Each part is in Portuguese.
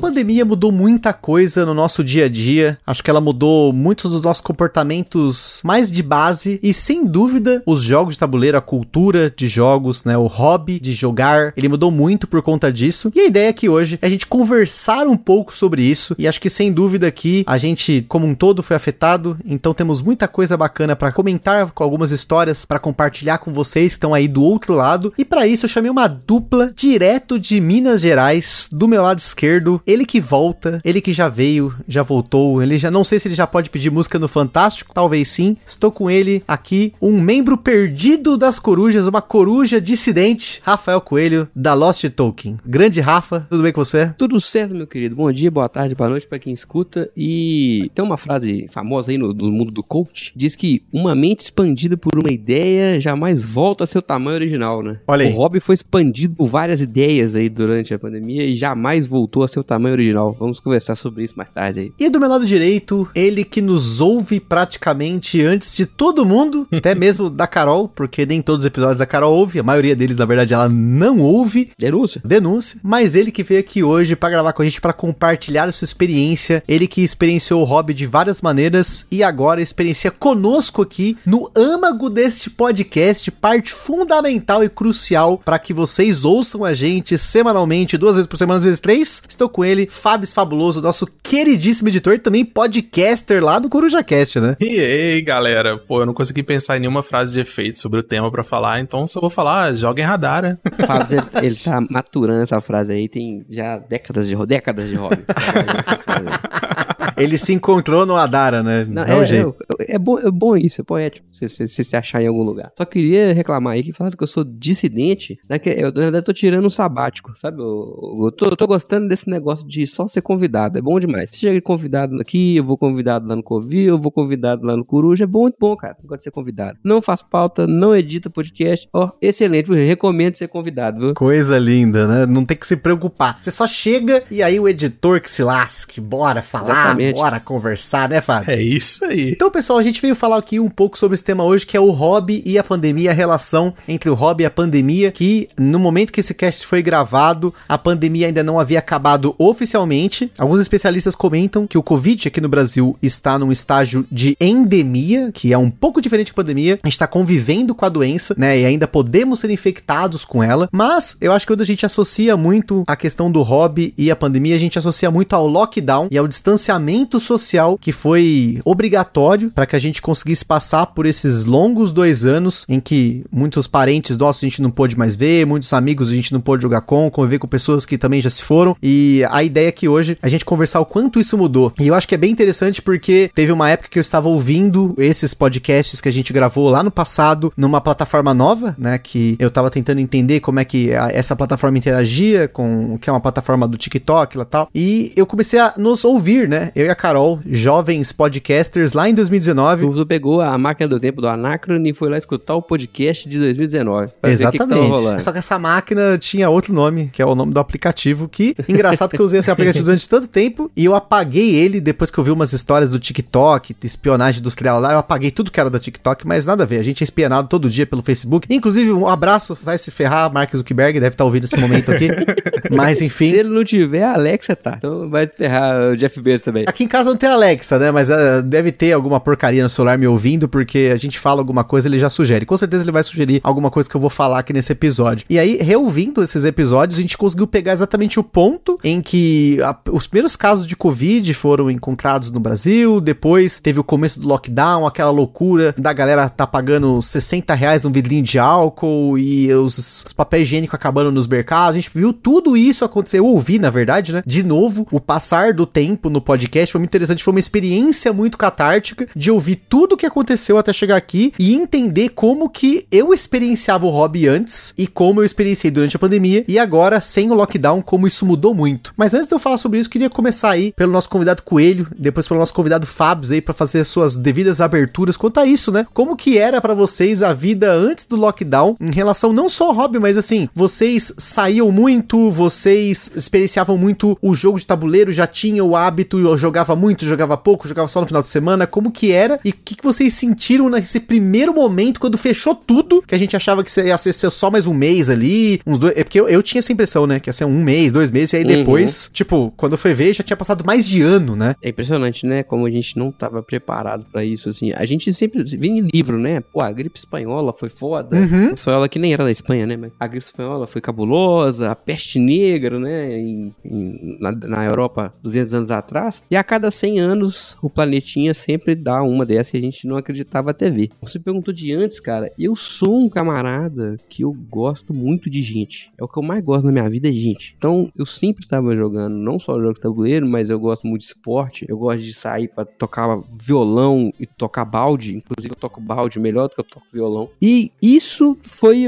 Pandemia mudou muita coisa no nosso dia a dia. Acho que ela mudou muitos dos nossos comportamentos mais de base e sem dúvida os jogos de tabuleiro, a cultura de jogos, né, o hobby de jogar, ele mudou muito por conta disso. E a ideia aqui hoje é a gente conversar um pouco sobre isso e acho que sem dúvida aqui a gente como um todo foi afetado, então temos muita coisa bacana para comentar com algumas histórias para compartilhar com vocês que estão aí do outro lado. E para isso eu chamei uma dupla direto de Minas Gerais, do meu lado esquerdo ele que volta, ele que já veio, já voltou, ele já não sei se ele já pode pedir música no Fantástico, talvez sim. Estou com ele aqui, um membro perdido das corujas, uma coruja dissidente, Rafael Coelho da Lost Token. Grande Rafa, tudo bem com você? Tudo certo, meu querido. Bom dia, boa tarde, boa noite para quem escuta. E tem uma frase famosa aí no, no mundo do coach, diz que uma mente expandida por uma ideia jamais volta a seu tamanho original, né? Olha aí. O hobby foi expandido por várias ideias aí durante a pandemia e jamais voltou a seu tamanho original. Vamos conversar sobre isso mais tarde aí. E do meu lado direito, ele que nos ouve praticamente antes de todo mundo, até mesmo da Carol, porque nem todos os episódios da Carol ouve, a maioria deles, na verdade, ela não ouve. Denúncia. Denúncia. Mas ele que veio aqui hoje para gravar com a gente, para compartilhar a sua experiência. Ele que experienciou o hobby de várias maneiras e agora experiencia conosco aqui no âmago deste podcast, parte fundamental e crucial para que vocês ouçam a gente semanalmente, duas vezes por semana, às vezes três. Estou com ele, Fábio Fabuloso, nosso queridíssimo editor e também podcaster lá do CorujaCast, né? E aí, galera, pô, eu não consegui pensar em nenhuma frase de efeito sobre o tema para falar, então só vou falar, joga em radar, né? Fábio, ele, ele tá maturando essa frase aí, tem já décadas de, décadas de hobby. Ele se encontrou no Adara, né? Não, é, é, jeito. É, é, bom, é bom isso, é poético, se você se, se achar em algum lugar. Só queria reclamar aí que falaram que eu sou dissidente, né? Que eu, na verdade, tô tirando um sabático, sabe? Eu, eu, tô, eu tô gostando desse negócio de só ser convidado, é bom demais. Se chega convidado aqui, eu vou convidado lá no Covil, eu vou convidado lá no Coruja, é bom, muito bom, cara. Gosto de ser convidado. Não faz pauta, não edita podcast, ó, excelente, eu recomendo ser convidado, viu? Coisa linda, né? Não tem que se preocupar. Você só chega e aí o editor que se lasque, bora falar, Exatamente. Bora conversar, né, Fábio? É isso aí. Então, pessoal, a gente veio falar aqui um pouco sobre esse tema hoje, que é o hobby e a pandemia, a relação entre o hobby e a pandemia, que no momento que esse cast foi gravado, a pandemia ainda não havia acabado oficialmente. Alguns especialistas comentam que o Covid aqui no Brasil está num estágio de endemia, que é um pouco diferente da pandemia. A gente está convivendo com a doença, né, e ainda podemos ser infectados com ela, mas eu acho que quando a gente associa muito a questão do hobby e a pandemia, a gente associa muito ao lockdown e ao distanciamento social que foi obrigatório para que a gente conseguisse passar por esses longos dois anos em que muitos parentes nossos a gente não pôde mais ver, muitos amigos a gente não pôde jogar com, conviver com pessoas que também já se foram. E a ideia aqui hoje é a gente conversar o quanto isso mudou. E eu acho que é bem interessante porque teve uma época que eu estava ouvindo esses podcasts que a gente gravou lá no passado numa plataforma nova, né? Que eu estava tentando entender como é que a, essa plataforma interagia com que é uma plataforma do TikTok e tal. E eu comecei a nos ouvir, né? Eu e a Carol, jovens podcasters, lá em 2019. Tu pegou a máquina do tempo do Anacron e foi lá escutar o podcast de 2019. Exatamente. Que que Só que essa máquina tinha outro nome, que é o nome do aplicativo, que engraçado que eu usei esse aplicativo durante tanto tempo e eu apaguei ele depois que eu vi umas histórias do TikTok, espionagem industrial lá, eu apaguei tudo que era da TikTok, mas nada a ver. A gente é espionado todo dia pelo Facebook. Inclusive, um abraço, vai se ferrar, Mark Zuckerberg, deve estar ouvindo esse momento aqui. mas enfim. Se ele não tiver, a Alexa tá. Então vai se ferrar o Jeff Bezos também. Aqui em casa não tem Alexa, né? Mas uh, deve ter alguma porcaria no celular me ouvindo, porque a gente fala alguma coisa, ele já sugere. Com certeza ele vai sugerir alguma coisa que eu vou falar aqui nesse episódio. E aí, reouvindo esses episódios, a gente conseguiu pegar exatamente o ponto em que a, os primeiros casos de Covid foram encontrados no Brasil, depois teve o começo do lockdown, aquela loucura da galera tá pagando 60 reais num vidrinho de álcool e os, os papéis higiênicos acabando nos mercados. A gente viu tudo isso acontecer. Eu ouvi, na verdade, né? De novo, o passar do tempo no podcast foi muito interessante. Foi uma experiência muito catártica de ouvir tudo o que aconteceu até chegar aqui e entender como que eu experienciava o hobby antes e como eu experienciei durante a pandemia e agora, sem o lockdown, como isso mudou muito. Mas antes de eu falar sobre isso, queria começar aí pelo nosso convidado Coelho, depois pelo nosso convidado Fabs aí para fazer suas devidas aberturas quanto a isso, né? Como que era para vocês a vida antes do lockdown em relação não só ao hobby, mas assim, vocês saíam muito, vocês experienciavam muito o jogo de tabuleiro, já tinham o hábito de jogar jogava muito, jogava pouco, jogava só no final de semana? Como que era? E o que, que vocês sentiram nesse primeiro momento, quando fechou tudo, que a gente achava que ia ser só mais um mês ali, uns dois... É porque eu, eu tinha essa impressão, né? Que ia ser um mês, dois meses, e aí depois, tipo, quando fui ver, já tinha passado mais de ano, né? É impressionante, né? Como a gente não tava preparado pra isso, assim. A gente sempre vê em livro, né? Pô, a gripe espanhola foi foda. Uhum. A espanhola que nem era da Espanha, né? Mas a gripe espanhola foi cabulosa, a peste negra, né? Em, em- na, na Europa, 200 anos atrás. E a cada 100 anos, o planetinha sempre dá uma dessa e a gente não acreditava até ver. Você perguntou de antes, cara. Eu sou um camarada que eu gosto muito de gente. É o que eu mais gosto na minha vida, é gente. Então, eu sempre tava jogando, não só jogo de tabuleiro, mas eu gosto muito de esporte. Eu gosto de sair pra tocar violão e tocar balde. Inclusive, eu toco balde melhor do que eu toco violão. E isso foi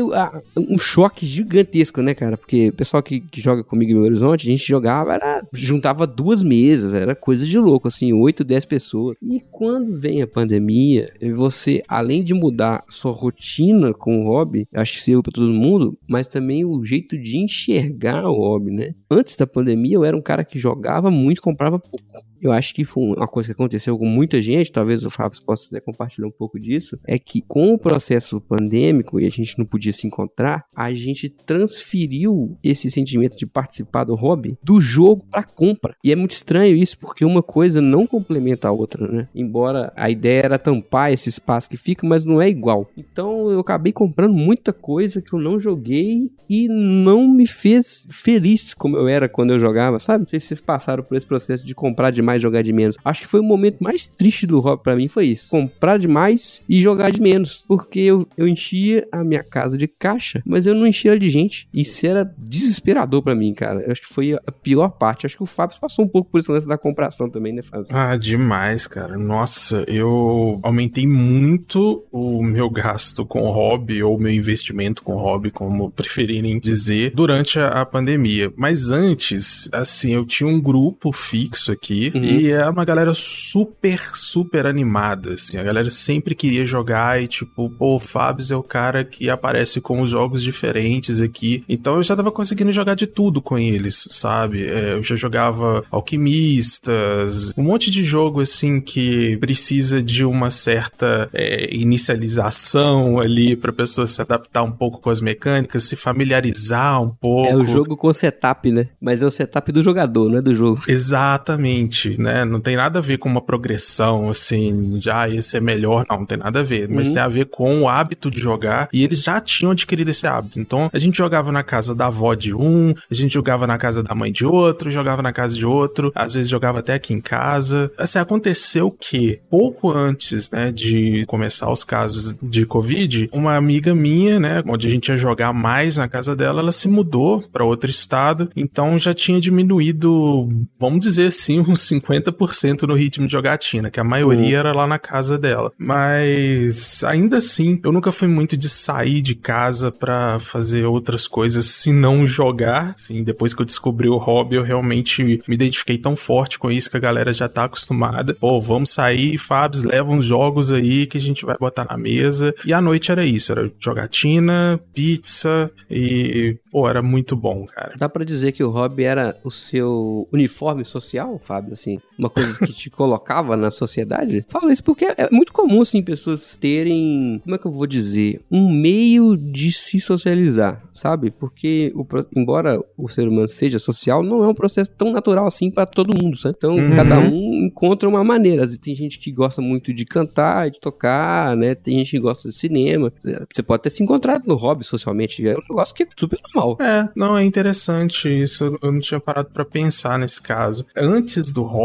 um choque gigantesco, né, cara? Porque o pessoal que, que joga comigo Belo Horizonte, a gente jogava, era, juntava duas mesas, era coisa de louco, assim, 8, 10 pessoas. E quando vem a pandemia, você, além de mudar sua rotina com o hobby, acho que serviu pra todo mundo, mas também o jeito de enxergar o hobby, né? Antes da pandemia, eu era um cara que jogava muito, comprava pouco. Eu acho que foi uma coisa que aconteceu com muita gente, talvez o Fábio possa até compartilhar um pouco disso, é que com o processo pandêmico e a gente não podia se encontrar, a gente transferiu esse sentimento de participar do hobby do jogo para compra. E é muito estranho isso, porque uma coisa não complementa a outra, né? Embora a ideia era tampar esse espaço que fica, mas não é igual. Então eu acabei comprando muita coisa que eu não joguei e não me fez feliz como eu era quando eu jogava, sabe? Não sei se vocês passaram por esse processo de comprar demais e jogar de menos. Acho que foi o momento mais triste do hobby pra mim, foi isso. Comprar demais e jogar de menos. Porque eu, eu enchia a minha casa de caixa, mas eu não enchia de gente. Isso era desesperador pra mim, cara. Eu acho que foi a pior parte. Acho que o Fábio passou um pouco por esse lance da compração também, né, Fábio? Ah, demais, cara. Nossa, eu aumentei muito o meu gasto com hobby, ou meu investimento com hobby, como preferirem dizer, durante a, a pandemia. Mas antes, assim, eu tinha um grupo fixo aqui Uhum. e é uma galera super, super animada, assim. A galera sempre queria jogar e, tipo, pô, o Fabs é o cara que aparece com os jogos diferentes aqui. Então eu já tava conseguindo jogar de tudo com eles, sabe? É, eu já jogava Alquimistas, um monte de jogo, assim, que precisa de uma certa é, inicialização ali pra pessoa se adaptar um pouco com as mecânicas, se familiarizar um pouco. É o jogo com setup, né? Mas é o setup do jogador, não é do jogo. Exatamente, né? Não tem nada a ver com uma progressão, assim, já ah, esse é melhor, não, não tem nada a ver. Mas Uhum. tem a ver com o hábito de jogar e eles já tinham adquirido esse hábito. Então a gente jogava na casa da avó de um, a gente jogava na casa da mãe de outro, jogava na casa de outro, às vezes jogava até aqui em casa. Assim, aconteceu que pouco antes, né, de começar os casos de Covid, uma amiga minha, né, onde a gente ia jogar mais na casa dela, ela se mudou para outro estado, então já tinha diminuído, vamos dizer assim, uns 50% no ritmo de jogatina, que a maioria era lá na casa dela. Mas ainda assim, eu nunca fui muito de sair de casa para fazer outras coisas se não jogar. Assim, depois que eu descobri o hobby, eu realmente me identifiquei tão forte com isso que a galera já tá acostumada. Pô, vamos sair, Fabs, leva uns jogos aí que a gente vai botar na mesa. E à noite era isso, era jogatina, pizza e, pô, era muito bom, cara. Dá pra dizer que o hobby era o seu uniforme social, Fábio, assim? Uma coisa que te colocava na sociedade? Fala isso porque é muito comum, assim, pessoas terem, como é que eu vou dizer? Um meio de se socializar, sabe? Porque, o embora o ser humano seja social, não é um processo tão natural assim pra todo mundo, sabe? Então, Uhum. cada um encontra uma maneira. Tem gente que gosta muito de cantar, de tocar, né? Tem gente que gosta de cinema. Você pode ter se encontrado no hobby socialmente. É um negócio que é super normal. É, não, é interessante isso. Eu não tinha parado pra pensar nesse caso. Antes do hobby,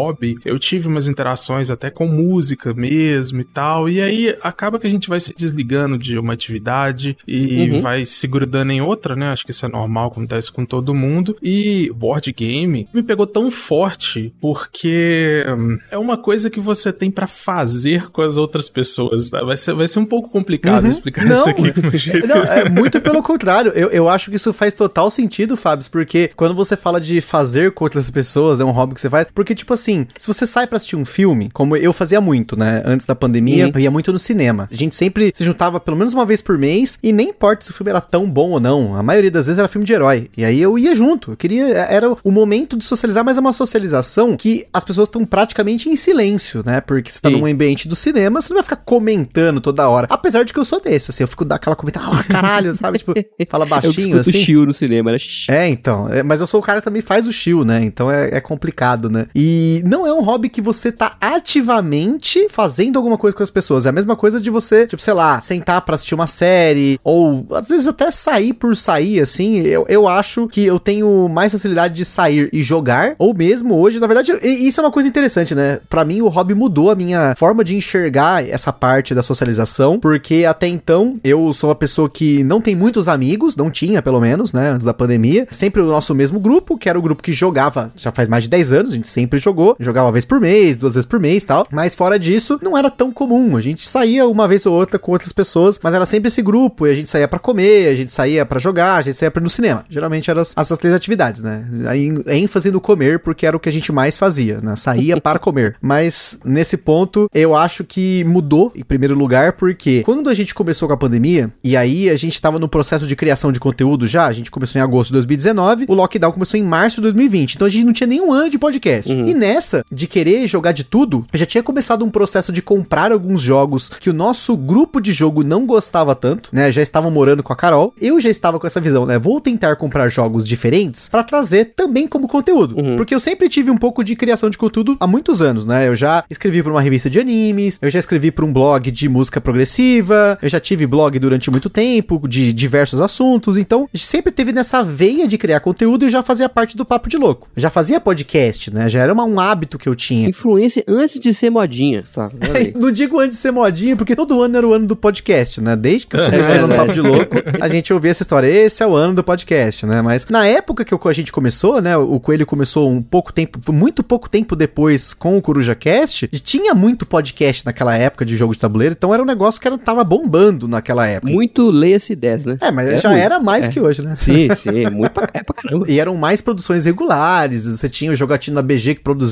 eu tive umas interações até com música mesmo e tal. E aí acaba que a gente vai se desligando de uma atividade e Uhum. vai se grudando em outra, né? Acho que isso é normal, acontece com todo mundo. E board game me pegou tão forte porque hum, é uma coisa que você tem pra fazer com as outras pessoas, tá? Vai ser, vai ser um pouco complicado Uhum. explicar Não, isso aqui jeito. Não, é muito pelo contrário. Eu, eu acho que isso faz total sentido, Fábio, porque quando você fala de fazer com outras pessoas, é um hobby que você faz. Porque, tipo assim, se você sai pra assistir um filme, como eu fazia muito, né? Antes da pandemia, Uhum. eu ia muito no cinema. A gente sempre se juntava pelo menos uma vez por mês, e nem importa se o filme era tão bom ou não. A maioria das vezes era filme de herói. E aí eu ia junto. Eu queria. Era o momento de socializar, mas é uma socialização que as pessoas estão praticamente em silêncio, né? Porque você tá Sim. num ambiente do cinema, você não vai ficar comentando toda hora. Apesar de que eu sou desse, assim, eu fico daquela comentada, ah, caralho, sabe? Tipo, fala Eu baixinho discuto assim. chill no cinema, né? É, então. é, mas eu sou o cara que também faz o chill, né? Então é, é complicado, né? E não é um hobby que você tá ativamente fazendo alguma coisa com as pessoas. É a mesma coisa de você, tipo, sei lá, sentar pra assistir uma série, ou às vezes até sair por sair, assim. Eu, eu acho que eu tenho mais facilidade de sair e jogar, ou mesmo hoje, na verdade, e- isso é uma coisa interessante, né? Pra mim, o hobby mudou a minha forma de enxergar essa parte da socialização, porque até então eu sou uma pessoa que não tem muitos amigos, não tinha pelo menos, né, antes da pandemia. Sempre o nosso mesmo grupo, que era o grupo que jogava já faz mais de 10 anos, a gente sempre jogou, jogava uma vez por mês, duas vezes por mês e tal. Mas fora disso, não era tão comum. A gente saía uma vez ou outra com outras pessoas, mas era sempre esse grupo, e a gente saía pra comer, a gente saía pra jogar, a gente saía pra ir no cinema. Geralmente eram as- essas três atividades, né? Aí, ênfase no comer, porque era o que a gente mais fazia, né? Saía para comer. Mas nesse ponto, eu acho que mudou em primeiro lugar, porque quando a gente começou com a pandemia, e aí a gente tava no processo de criação de conteúdo já, a gente começou em agosto de 2019, o lockdown começou em março de 2020, então a gente não tinha nenhum ano de podcast. E nessa, de querer jogar de tudo, eu já tinha começado um processo de comprar alguns jogos que o nosso grupo de jogo não gostava tanto, né? Já estavam morando com a Carol. Eu já estava com essa visão, né? Vou tentar comprar jogos diferentes pra trazer também como conteúdo. Porque eu sempre tive um pouco de criação de conteúdo há muitos anos, né? Eu já escrevi pra uma revista de animes, eu já escrevi pra um blog de música progressiva, eu já tive blog durante muito tempo de diversos assuntos, então sempre teve nessa veia de criar conteúdo e já fazia parte do Papo de Louco. Já fazia podcast, né? Já era uma- um hábito que eu tinha. Influência antes de ser modinha, sabe? Não digo antes de ser modinha, porque todo ano era o ano do podcast, né? Desde que eu comecei É no Papo de Louco, a gente ouvia essa história. Esse é o ano do podcast, né? Mas na época que a gente começou, né? O Coelho começou um pouco tempo, muito pouco tempo depois com o Coruja Cast, e tinha muito podcast naquela época de jogo de tabuleiro, então era um negócio que era, tava bombando naquela época. Muito leia-se 10, né? É, mas É já muito. era mais É. do que hoje, né? Sim, sim, muito pra, é pra caramba. E eram mais produções regulares, você tinha o Jogatina BG que produzia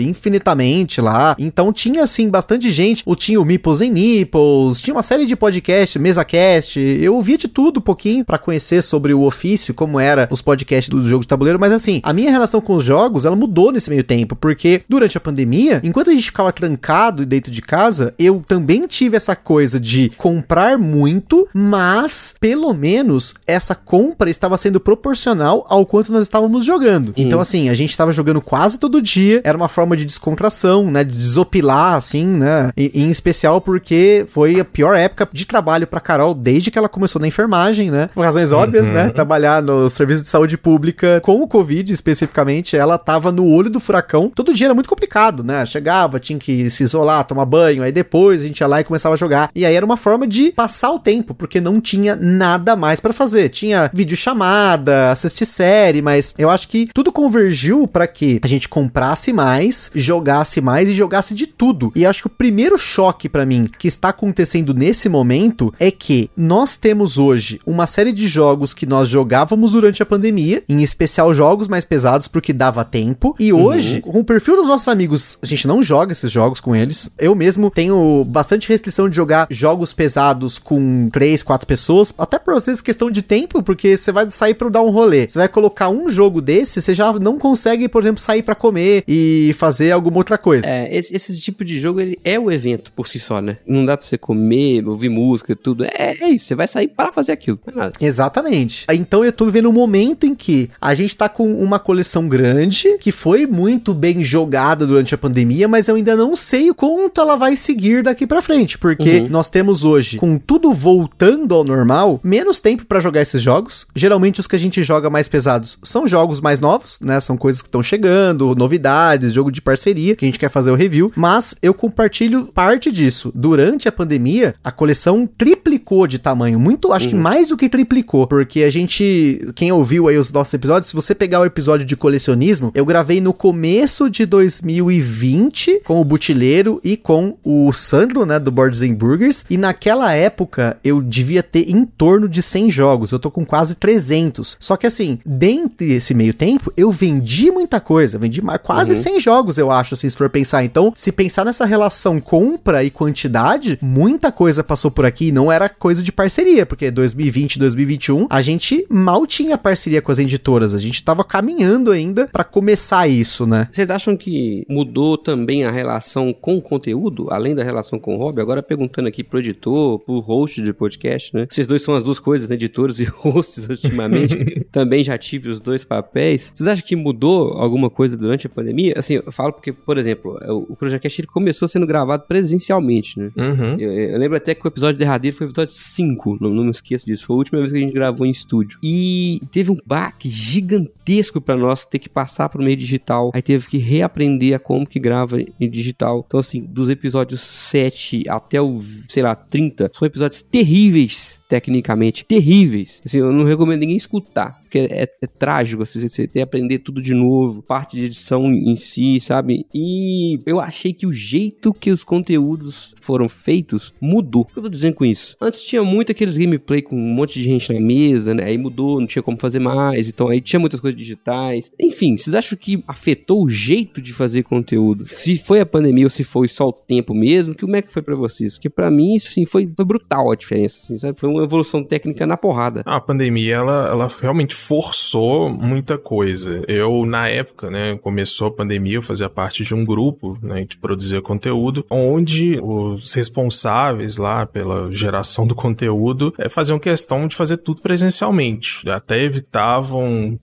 infinitamente lá. Então tinha, assim, bastante gente. Ou tinha o Meeples em Nipples, tinha uma série de podcasts, MesaCast. Eu ouvia de tudo um pouquinho pra conhecer sobre o ofício, como era os podcasts do jogo de tabuleiro. Mas assim, a minha relação com os jogos, ela mudou nesse meio tempo. Porque durante a pandemia, enquanto a gente ficava trancado e dentro de casa, eu também tive essa coisa de comprar muito, mas pelo menos essa compra estava sendo proporcional ao quanto nós estávamos jogando. Então, assim, a gente estava jogando quase todo dia, era uma forma de descontração, né? De desopilar, assim, né? E, em especial porque foi a pior época de trabalho pra Carol desde que ela começou na enfermagem, né? Por razões óbvias, né? Trabalhar no serviço de saúde pública com o Covid especificamente, ela tava no olho do furacão. Todo dia era muito complicado, né? Chegava, tinha que se isolar, tomar banho, aí depois a gente ia lá e começava a jogar. E aí era uma forma de passar o tempo, porque não tinha nada mais pra fazer. Tinha videochamada, assistir série, mas eu acho que tudo convergiu pra que a gente comprasse mais, jogasse mais e jogasse de tudo. E acho que o primeiro choque pra mim que está acontecendo nesse momento é que nós temos hoje uma série de jogos que nós jogávamos durante a pandemia, em especial jogos mais pesados porque dava tempo. E hoje, com o perfil dos nossos amigos, a gente não joga esses jogos com eles. Eu mesmo tenho bastante restrição de jogar jogos pesados com três, quatro pessoas, até por vezes questão de tempo, porque você vai sair para dar um rolê. Você vai colocar um jogo desse, você já não consegue, por exemplo, sair para comer e fazer alguma outra coisa. É, esse, esse tipo de jogo ele é o evento por si só, né? Não dá pra você comer, ouvir música e tudo. É, é isso, você vai sair para fazer aquilo. Não é nada. Exatamente. Então eu tô vivendo um momento em que a gente tá com uma coleção grande, que foi muito bem jogada durante a pandemia, mas eu ainda não sei o quanto ela vai seguir daqui pra frente, porque nós temos hoje, com tudo voltando ao normal, menos tempo pra jogar esses jogos. Geralmente os que a gente joga mais pesados são jogos mais novos, né? São coisas que estão chegando, novidades, jogo de parceria, que a gente quer fazer o review, mas eu compartilho parte disso. Durante a pandemia, a coleção triplicou de tamanho, muito, acho que mais do que triplicou, porque a gente, quem ouviu aí os nossos episódios, se você pegar o episódio de colecionismo, eu gravei no começo de 2020 com o Butileiro e com o Sandro, né, do Boards and Burgers, e naquela época eu devia ter em torno de 100 jogos, eu tô com quase 300. Só que assim, dentro desse meio tempo, eu vendi muita coisa, vendi quase quase 100 jogos, eu acho, assim, se for pensar. Então, se pensar nessa relação compra e quantidade, muita coisa passou por aqui e não era coisa de parceria, porque 2020, 2021, a gente mal tinha parceria com as editoras, a gente tava caminhando ainda para começar isso, né? Vocês acham que mudou também a relação com o conteúdo, além da relação com o hobby? Agora perguntando aqui pro editor, pro host de podcast, né? Vocês dois são as duas coisas, né? Editores e hosts ultimamente. também já tive os dois papéis. Vocês acham que mudou alguma coisa durante a pandemia? Assim, eu falo porque, por exemplo, o Project ele começou sendo gravado presencialmente, né? Uhum. Eu, eu lembro até que o episódio derradeiro foi o episódio 5, não, não me esqueço disso. Foi a última vez que a gente gravou em estúdio. E teve um baque gigantesco para nós ter que passar pro meio digital. Aí teve que reaprender a como que grava em digital. Então, assim, dos episódios 7 até o, sei lá, 30, são episódios terríveis, tecnicamente. Terríveis. Assim, eu não recomendo ninguém escutar porque é, é, trágico, assim, você ter que aprender tudo de novo, parte de edição em si, sabe? E eu achei que o jeito que os conteúdos foram feitos mudou. O que eu tô dizendo com isso? Antes tinha muito aqueles gameplay com um monte de gente na mesa, né? Aí mudou, não tinha como fazer mais, então aí tinha muitas coisas digitais. Enfim, vocês acham que afetou o jeito de fazer conteúdo? Se foi a pandemia ou se foi só o tempo mesmo, que como é que foi para vocês? Porque para mim, isso sim, foi, foi brutal a diferença, assim, sabe? Foi uma evolução técnica na porrada. A pandemia, ela, ela realmente forçou muita coisa. Eu, na época, né, começou a pandemia, eu fazia parte de um grupo, né, de produzir conteúdo, onde os responsáveis lá pela geração do conteúdo é, faziam questão de fazer tudo presencialmente. Até evitavam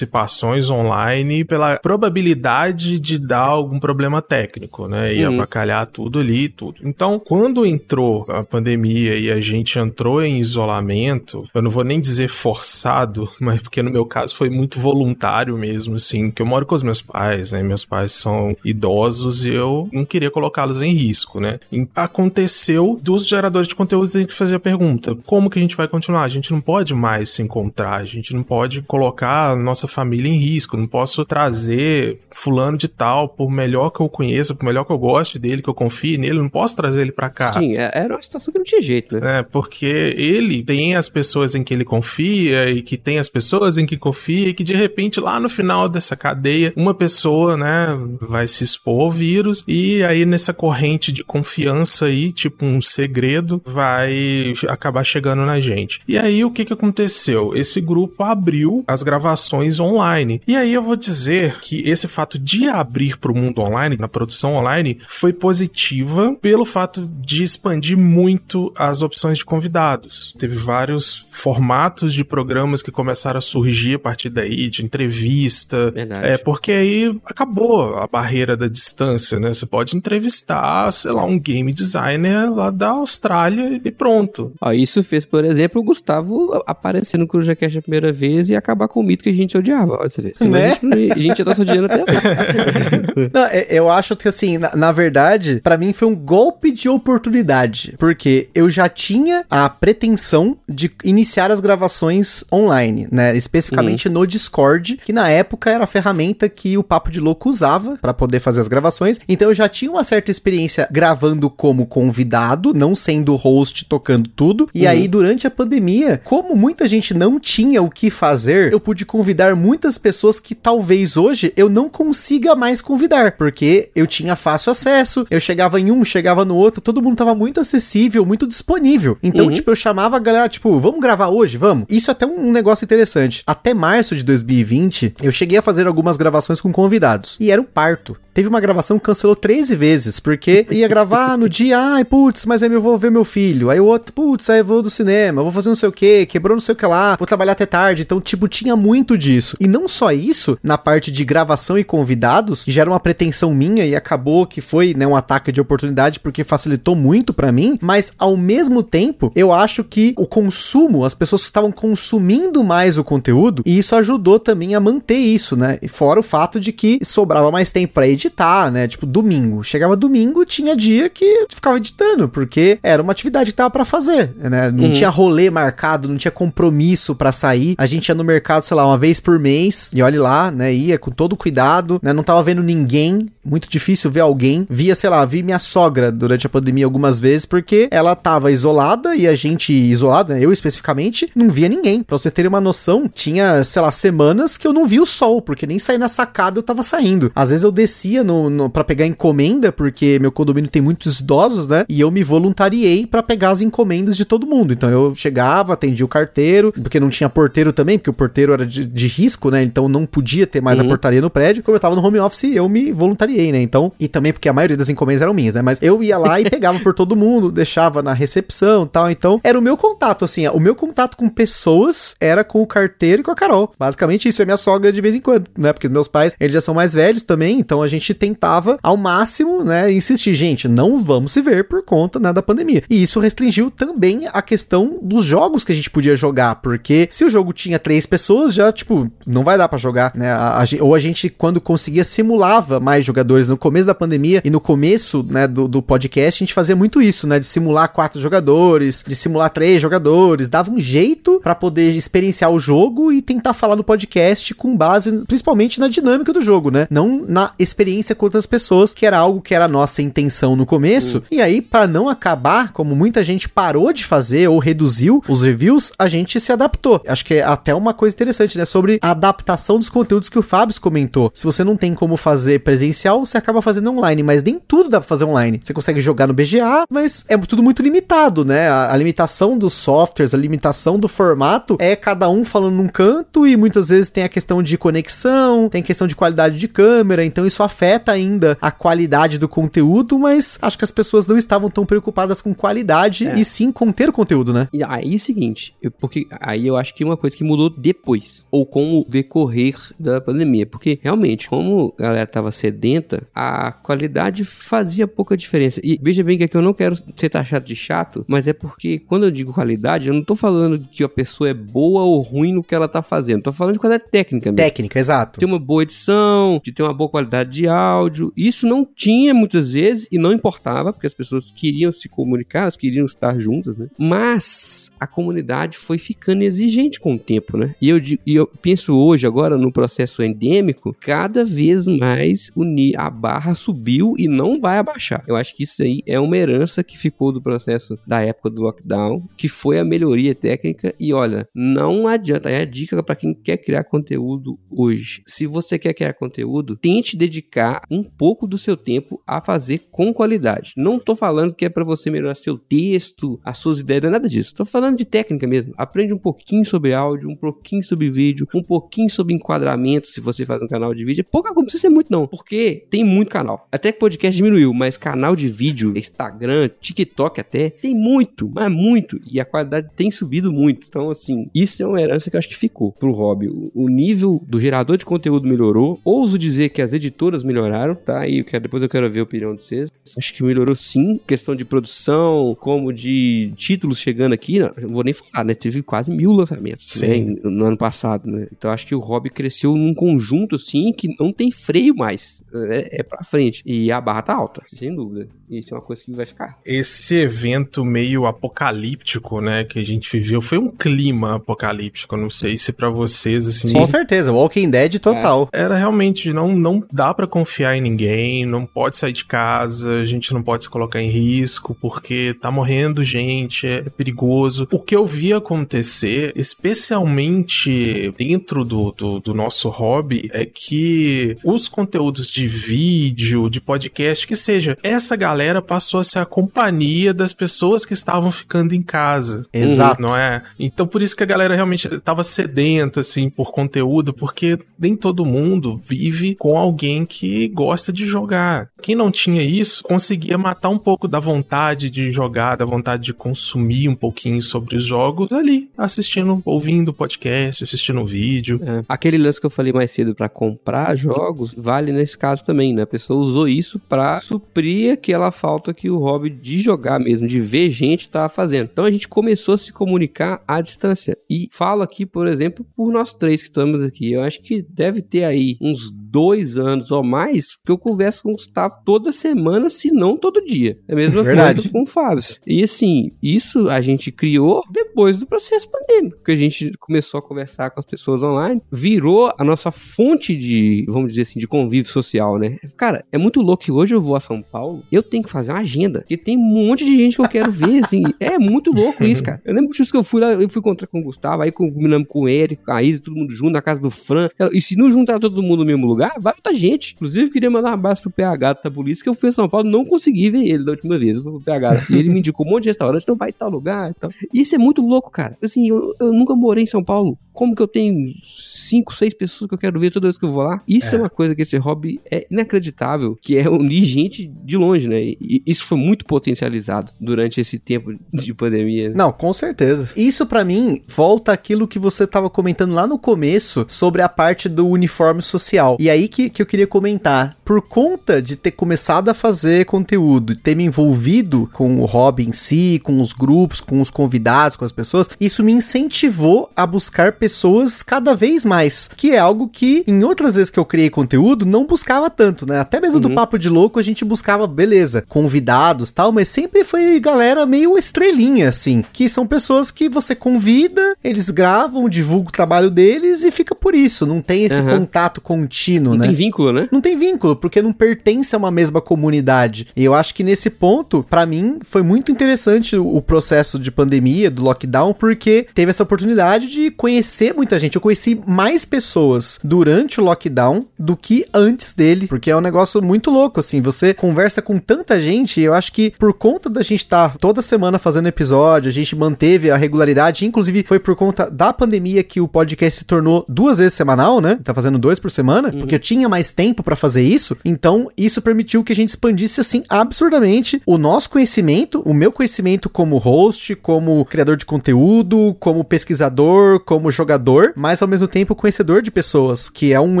participações online pela probabilidade de dar algum problema técnico, né, e uhum. abacalhar tudo ali e tudo. Então, quando entrou a pandemia e a gente entrou em isolamento, eu não vou nem dizer forçado, mas porque no meu caso foi muito voluntário mesmo, assim, que eu moro com os meus pais, né? Meus pais são idosos e eu não queria colocá-los em risco, né? E aconteceu dos geradores de conteúdo a gente fazer a pergunta: como que a gente vai continuar? A gente não pode mais se encontrar, a gente não pode colocar a nossa família em risco, não posso trazer fulano de tal, por melhor que eu conheça, por melhor que eu goste dele, que eu confie nele, não posso trazer ele para cá. Sim, é, era uma situação que não tinha jeito, né? É, porque ele tem as pessoas em que ele confia e que tem as pessoas pessoas em que confia e que de repente lá no final dessa cadeia uma pessoa, né, vai se expor ao vírus e aí nessa corrente de confiança aí, tipo um segredo, vai acabar chegando na gente. E aí o que que aconteceu? Esse grupo abriu as gravações online. E aí eu vou dizer que esse fato de abrir para o mundo online, na produção online, foi positiva pelo fato de expandir muito as opções de convidados. Teve vários formatos de programas que começaram a surgir a partir daí, de entrevista. Verdade. É, porque aí acabou a barreira da distância, né? Você pode entrevistar, sei lá, um game designer lá da Austrália e pronto. Ó, isso fez, por exemplo, o Gustavo aparecer no CrujaCast a primeira vez e acabar com o mito que a gente odiava. Olha, você vê. né? a, gente, a gente já tá se odiando até. Não, é, eu acho que assim, na, na verdade, para mim foi um golpe de oportunidade, porque eu já tinha a pretensão de iniciar as gravações online, né? especificamente uhum. no Discord, que na época era a ferramenta que o Papo de Louco usava para poder fazer as gravações. Então eu já tinha uma certa experiência gravando como convidado, não sendo host tocando tudo. E uhum. aí durante a pandemia, como muita gente não tinha o que fazer, eu pude convidar muitas pessoas que talvez hoje eu não consiga mais convidar, porque eu tinha fácil acesso, eu chegava em um, chegava no outro, todo mundo tava muito acessível, muito disponível. Então, uhum. tipo, eu chamava a galera, tipo, vamos gravar hoje, vamos. Isso é até um negócio interessante. Até março de 2020, eu cheguei a fazer algumas gravações com convidados. E era um parto. Teve uma gravação que cancelou 13 vezes, porque ia gravar no dia, ai, putz, mas aí eu vou ver meu filho. Aí o outro, putz, aí eu vou do cinema, vou fazer não sei o que, quebrou não sei o que lá, vou trabalhar até tarde. Então, tipo, tinha muito disso. E não só isso, na parte de gravação e convidados, que já era uma pretensão minha e acabou que foi, né, um ataque de oportunidade porque facilitou muito para mim, mas ao mesmo tempo, eu acho que o consumo, as pessoas estavam consumindo mais o conteúdo, e isso ajudou também a manter isso, né? E fora o fato de que sobrava mais tempo para editar, né? Tipo, domingo. Chegava domingo, tinha dia que ficava editando, porque era uma atividade que tava para fazer, né? Não uhum. tinha rolê marcado, não tinha compromisso para sair. A gente ia no mercado, sei lá, uma vez por mês, e olhe lá, né? Ia com todo cuidado, né? Não tava vendo ninguém, muito difícil ver alguém. Via, sei lá, vi minha sogra durante a pandemia algumas vezes, porque ela tava isolada e a gente isolado, né? Eu especificamente, não via ninguém. Pra vocês terem uma noção, tinha, sei lá, semanas que eu não vi o sol, porque nem sair na sacada eu tava saindo. indo. Às vezes eu descia no, no para pegar encomenda, porque meu condomínio tem muitos idosos, né? E eu me voluntariei para pegar as encomendas de todo mundo. Então eu chegava, atendia o carteiro, porque não tinha porteiro também, porque o porteiro era de, de risco, né? Então não podia ter mais uhum. a portaria no prédio. Como eu tava no home office, eu me voluntariei, né? Então, e também porque a maioria das encomendas eram minhas, né? Mas eu ia lá e pegava por todo mundo, deixava na recepção tal. Então, era o meu contato, assim, o meu contato com pessoas era com o carteiro e com a Carol. Basicamente isso, é minha sogra de vez em quando, né? Porque meus pais, eles já são mais velhos também, então a gente tentava ao máximo, né, insistir, gente, não vamos se ver por conta, né, da pandemia. E isso restringiu também a questão dos jogos que a gente podia jogar, porque se o jogo tinha três pessoas, já, tipo, não vai dar para jogar, né? A, a, ou a gente, quando conseguia, simulava mais jogadores. No começo da pandemia e no começo, né, do, do podcast, a gente fazia muito isso, né? De simular quatro jogadores, de simular três jogadores, dava um jeito para poder experienciar o jogo e tentar falar no podcast com base, principalmente na dinâmica do jogo, né? Não na experiência com outras pessoas, que era algo que era a nossa intenção no começo. Uhum. E aí, para não acabar, como muita gente parou de fazer ou reduziu os reviews, a gente se adaptou. Acho que é até uma coisa interessante, né? Sobre a adaptação dos conteúdos que o Fábio comentou. Se você não tem como fazer presencial, você acaba fazendo online, mas nem tudo dá pra fazer online. Você consegue jogar no BGA, mas é tudo muito limitado, né? A, a limitação dos softwares, a limitação do formato é cada um falando num canto e muitas vezes tem a questão de conexão, tem questão de qualidade de câmera, então isso afeta ainda a qualidade do conteúdo, mas acho que as pessoas não estavam tão preocupadas com qualidade é. e sim com ter conteúdo, né? E aí é o seguinte, eu, porque aí eu acho que uma coisa que mudou depois, ou com o decorrer da pandemia, porque realmente, como a galera tava sedenta, a qualidade fazia pouca diferença. E veja bem que aqui eu não quero ser taxado de chato, mas é porque quando eu digo qualidade, eu não tô falando que a pessoa é boa ou ruim no que ela tá fazendo. Tô falando de qualidade técnica mesmo. Técnica, exato. Ter uma boa edição, de ter uma boa qualidade de áudio. Isso não tinha muitas vezes e não importava, porque as pessoas queriam se comunicar, elas queriam estar juntas, né? Mas a comunidade foi ficando exigente com o tempo, né? E eu, e eu penso hoje, agora, no processo endêmico, cada vez mais a barra subiu e não vai abaixar. Eu acho que isso aí é uma herança que ficou do processo da época do lockdown, que foi a melhoria técnica. E olha, não adianta. É a dica para quem quer criar conteúdo hoje. Se você quer criar conteúdo, tente dedicar um pouco do seu tempo a fazer com qualidade. Não tô falando que é para você melhorar seu texto, as suas ideias, é nada disso. Tô falando de técnica mesmo. Aprende um pouquinho sobre áudio, um pouquinho sobre vídeo, um pouquinho sobre enquadramento, se você faz um canal de vídeo. Pouca coisa, não precisa ser muito não, porque tem muito canal. Até que podcast diminuiu, mas canal de vídeo, Instagram, TikTok até, tem muito, mas muito. E a qualidade tem subido muito. Então, assim, isso é uma herança que eu acho que ficou pro hobby. O nível do gerador de conteúdo melhorou. Ouso dizer que as editoras melhoraram, tá? E depois eu quero ver a opinião de vocês. Acho que melhorou sim. Questão de produção, como de títulos chegando aqui, não, vou nem falar, né? Teve quase mil lançamentos né? no ano passado, né? Então acho que o hobby cresceu num conjunto, assim, que não tem freio mais. É, é pra frente. E a barra tá alta, sem dúvida. Isso é uma coisa que vai ficar. Esse evento meio apocalíptico, né, que a gente viveu, foi um clima apocalíptico. Não sei se para vocês, assim. Com certeza, Walking Dead total. É, era realmente, não, não dá para confiar em ninguém, não pode sair de casa, a gente não pode se colocar em risco, porque tá morrendo gente, é perigoso. O que eu vi acontecer, especialmente dentro do, do, do nosso hobby, é que os conteúdos de vídeo, de podcast, que seja, essa galera passou a ser a companhia das pessoas que estavam ficando em casa. Exato. Não é? Então por isso que a galera realmente estava sedenta, assim, por conteúdo, porque nem todo mundo vive com alguém que gosta de jogar. Quem não tinha isso, conseguia matar um pouco da vontade de jogar, da vontade de consumir um pouquinho sobre os jogos ali, assistindo, ouvindo podcast, assistindo vídeo. É. Aquele lance que eu falei mais cedo para comprar jogos, vale nesse caso também, né? A pessoa usou isso para suprir aquela falta que o hobby de jogar mesmo, de ver gente tá fazendo. Então a gente começou a se comunicar à distância. E falo aqui, por exemplo, por nós três que estamos aqui. Eu acho que deve ter aí uns dois anos ou mais que eu converso com o Gustavo toda semana, se não todo dia. É a mesma Verdade. coisa com o Fábio. E assim, isso a gente criou depois do processo pandêmico, que a gente começou a conversar com as pessoas online, virou a nossa fonte de, vamos dizer assim, de convívio social, né? Cara, é muito louco que hoje eu vou a São Paulo, eu tenho que fazer uma agenda, porque tem um monte de gente que eu quero ver, assim. É muito louco isso, cara. Eu lembro disso que eu fui lá, eu fui encontrar com o Gustavo, aí combinamos com o Eric, com a Isa, todo mundo junto, na casa do Fran. E se não juntar todo mundo no mesmo lugar, lugar, vai muita gente. Inclusive, queria mandar um abraço pro PH da polícia, que eu fui a São Paulo não consegui ver ele da última vez. Eu fui pro PH. E ele me indicou um monte de restaurante, não vai em tal lugar e tal. Isso é muito louco, cara. Assim, eu, eu nunca morei em São Paulo. Como que eu tenho cinco, seis pessoas que eu quero ver toda vez que eu vou lá? Isso é, é uma coisa que esse hobby é inacreditável, que é unir gente de longe, né? E isso foi muito potencializado durante esse tempo de pandemia. Né? Não, com certeza. Isso para mim volta aquilo que você tava comentando lá no começo sobre a parte do uniforme social. E aí que, que eu queria comentar. Por conta de ter começado a fazer conteúdo e ter me envolvido com o hobby em si, com os grupos, com os convidados, com as pessoas, isso me incentivou a buscar pessoas cada vez mais. Que é algo que em outras vezes que eu criei conteúdo não buscava tanto, né? Até mesmo uhum. do Papo de Louco a gente buscava, beleza, convidados tal, mas sempre foi galera meio estrelinha, assim. Que são pessoas que você convida, eles gravam, divulgam o trabalho deles e fica por isso. Não tem esse uhum. contato contínuo, não né? Não tem vínculo, né? Não tem vínculo, porque não pertence a uma mesma comunidade. E eu acho que nesse ponto, para mim, foi muito interessante o processo de pandemia, do lockdown, porque teve essa oportunidade de conhecer muita gente. Eu conheci mais pessoas durante o lockdown do que antes dele, porque é um negócio muito louco, assim. Você conversa com tanta gente, e eu acho que por conta da gente estar tá toda semana fazendo episódio, a gente manteve a regularidade, inclusive foi por conta da pandemia que o podcast se tornou duas vezes semanal, né? Tá fazendo dois por semana, uhum. Porque eu tinha mais tempo para fazer isso. Então, isso permitiu que a gente expandisse assim absurdamente o nosso conhecimento, o meu conhecimento como host, como criador de conteúdo, como pesquisador, como jogador, mas ao mesmo tempo conhecedor de pessoas, que é um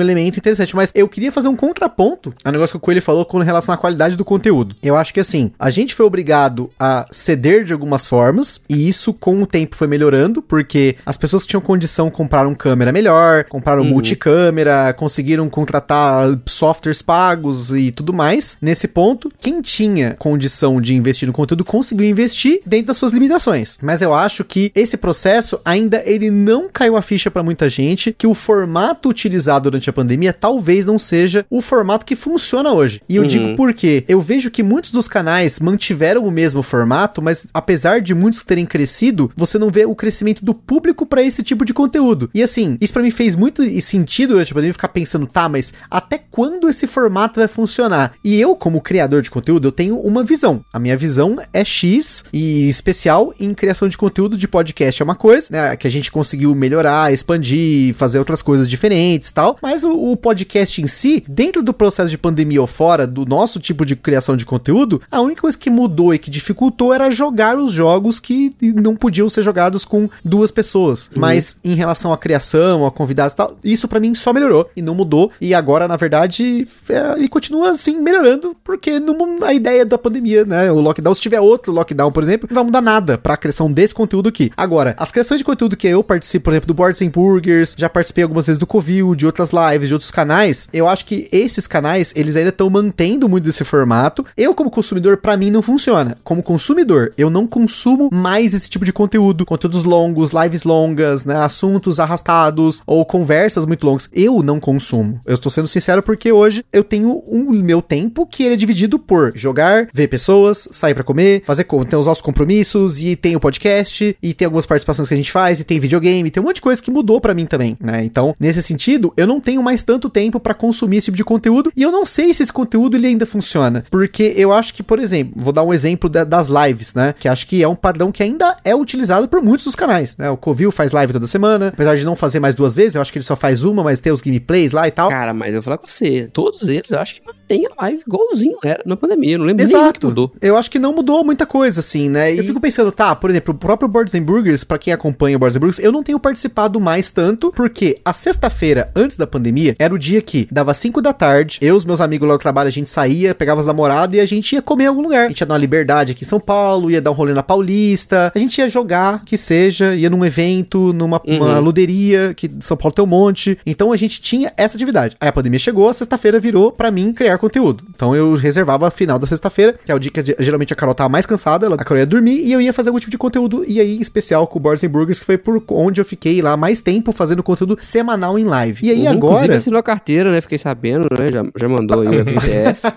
elemento interessante. Mas eu queria fazer um contraponto ao negócio que o Coelho falou com relação à qualidade do conteúdo. Eu acho que assim, a gente foi obrigado a ceder de algumas formas, e isso com o tempo foi melhorando, porque as pessoas que tinham condição compraram câmera melhor, compraram uhum. multicâmera, conseguiram contratar softwares pagos e tudo mais. Nesse ponto, quem tinha condição de investir no conteúdo conseguiu investir dentro das suas limitações. Mas eu acho que esse processo ainda ele não caiu a ficha para muita gente que o formato utilizado durante a pandemia talvez não seja o formato que funciona hoje. E eu uhum. digo porque eu vejo que muitos dos canais mantiveram o mesmo formato, mas apesar de muitos terem crescido, você não vê o crescimento do público para esse tipo de conteúdo. E assim, isso para mim fez muito sentido durante a pandemia ficar pensando, tá, mas até quando esse formato vai funcionar? E eu, como criador de conteúdo, eu tenho uma visão. A minha visão é X e especial em criação de conteúdo de podcast é uma coisa, né, que a gente conseguiu melhorar, expandir, fazer outras coisas diferentes, tal. Mas o, o podcast em si, dentro do processo de pandemia ou fora do nosso tipo de criação de conteúdo, a única coisa que mudou e que dificultou era jogar os jogos que não podiam ser jogados com duas pessoas. Uhum. Mas em relação à criação, a convidados e tal, isso para mim só melhorou e não mudou. E agora, na verdade, é, e continua assim melhorando, porque não, a ideia da pandemia, né? O lockdown, se tiver outro lockdown, por exemplo, não vai mudar nada pra criação desse conteúdo aqui. Agora, as criações de conteúdo que eu participo, por exemplo, do Boards and Burgers, já participei algumas vezes do Covil, de outras lives, de outros canais, eu acho que esses canais, eles ainda estão mantendo muito desse formato. Eu, como consumidor, para mim não funciona. Como consumidor, eu não consumo mais esse tipo de conteúdo, conteúdos longos, lives longas, né, assuntos arrastados ou conversas muito longas. Eu não consumo. Eu estou sendo sincero porque hoje eu tenho um meu tempo que ele é dividido por jogar, ver pessoas, sair para comer, fazer tem os nossos compromissos e tem o podcast e tem algumas participações que a gente faz e tem videogame, tem um monte de coisa que mudou para mim também, né? Então, nesse sentido, eu não tenho mais tanto tempo para consumir esse tipo de conteúdo e eu não sei se esse conteúdo ele ainda funciona, porque eu acho que, por exemplo, vou dar um exemplo da, das lives, né? Que acho que é um padrão que ainda é utilizado por muitos dos canais, né? O Covil faz live toda semana, apesar de não fazer mais duas vezes, eu acho que ele só faz uma, mas tem os gameplays lá e tal. Cara, mas eu vou falar com você, todos eles eu acho que mantém a live igualzinho era na pandemia, eu não lembro Exato. que mudou. Eu acho que não mudou muita coisa, assim, né? E eu fico pensando, tá, por exemplo, o próprio Boards and Burgers, pra quem acompanha o Boards and Burgers, eu não tenho participado mais tanto, porque a sexta-feira, antes da pandemia, era o dia que dava 5 da tarde, eu os meus amigos lá do trabalho, a gente saía, pegava as namoradas e a gente ia comer em algum lugar. A gente ia dar uma liberdade aqui em São Paulo, ia dar um rolê na Paulista, a gente ia jogar, que seja, ia num evento, numa uhum. luderia, que São Paulo tem um monte. Então a gente tinha essa atividade. Aí a pandemia chegou, a sexta-feira virou para mim criar criar conteúdo. Então eu reservava final da sexta-feira, que é o dia que geralmente a Carol tava mais cansada, ela, a Carol ia dormir, e eu ia fazer algum tipo de conteúdo, e aí, em especial com o Boards and Burgers, que foi por onde eu fiquei lá mais tempo fazendo conteúdo semanal em live. E aí Uhum, agora. Inclusive assinou a carteira, né? Fiquei sabendo, né? Já, já mandou aí o FTS.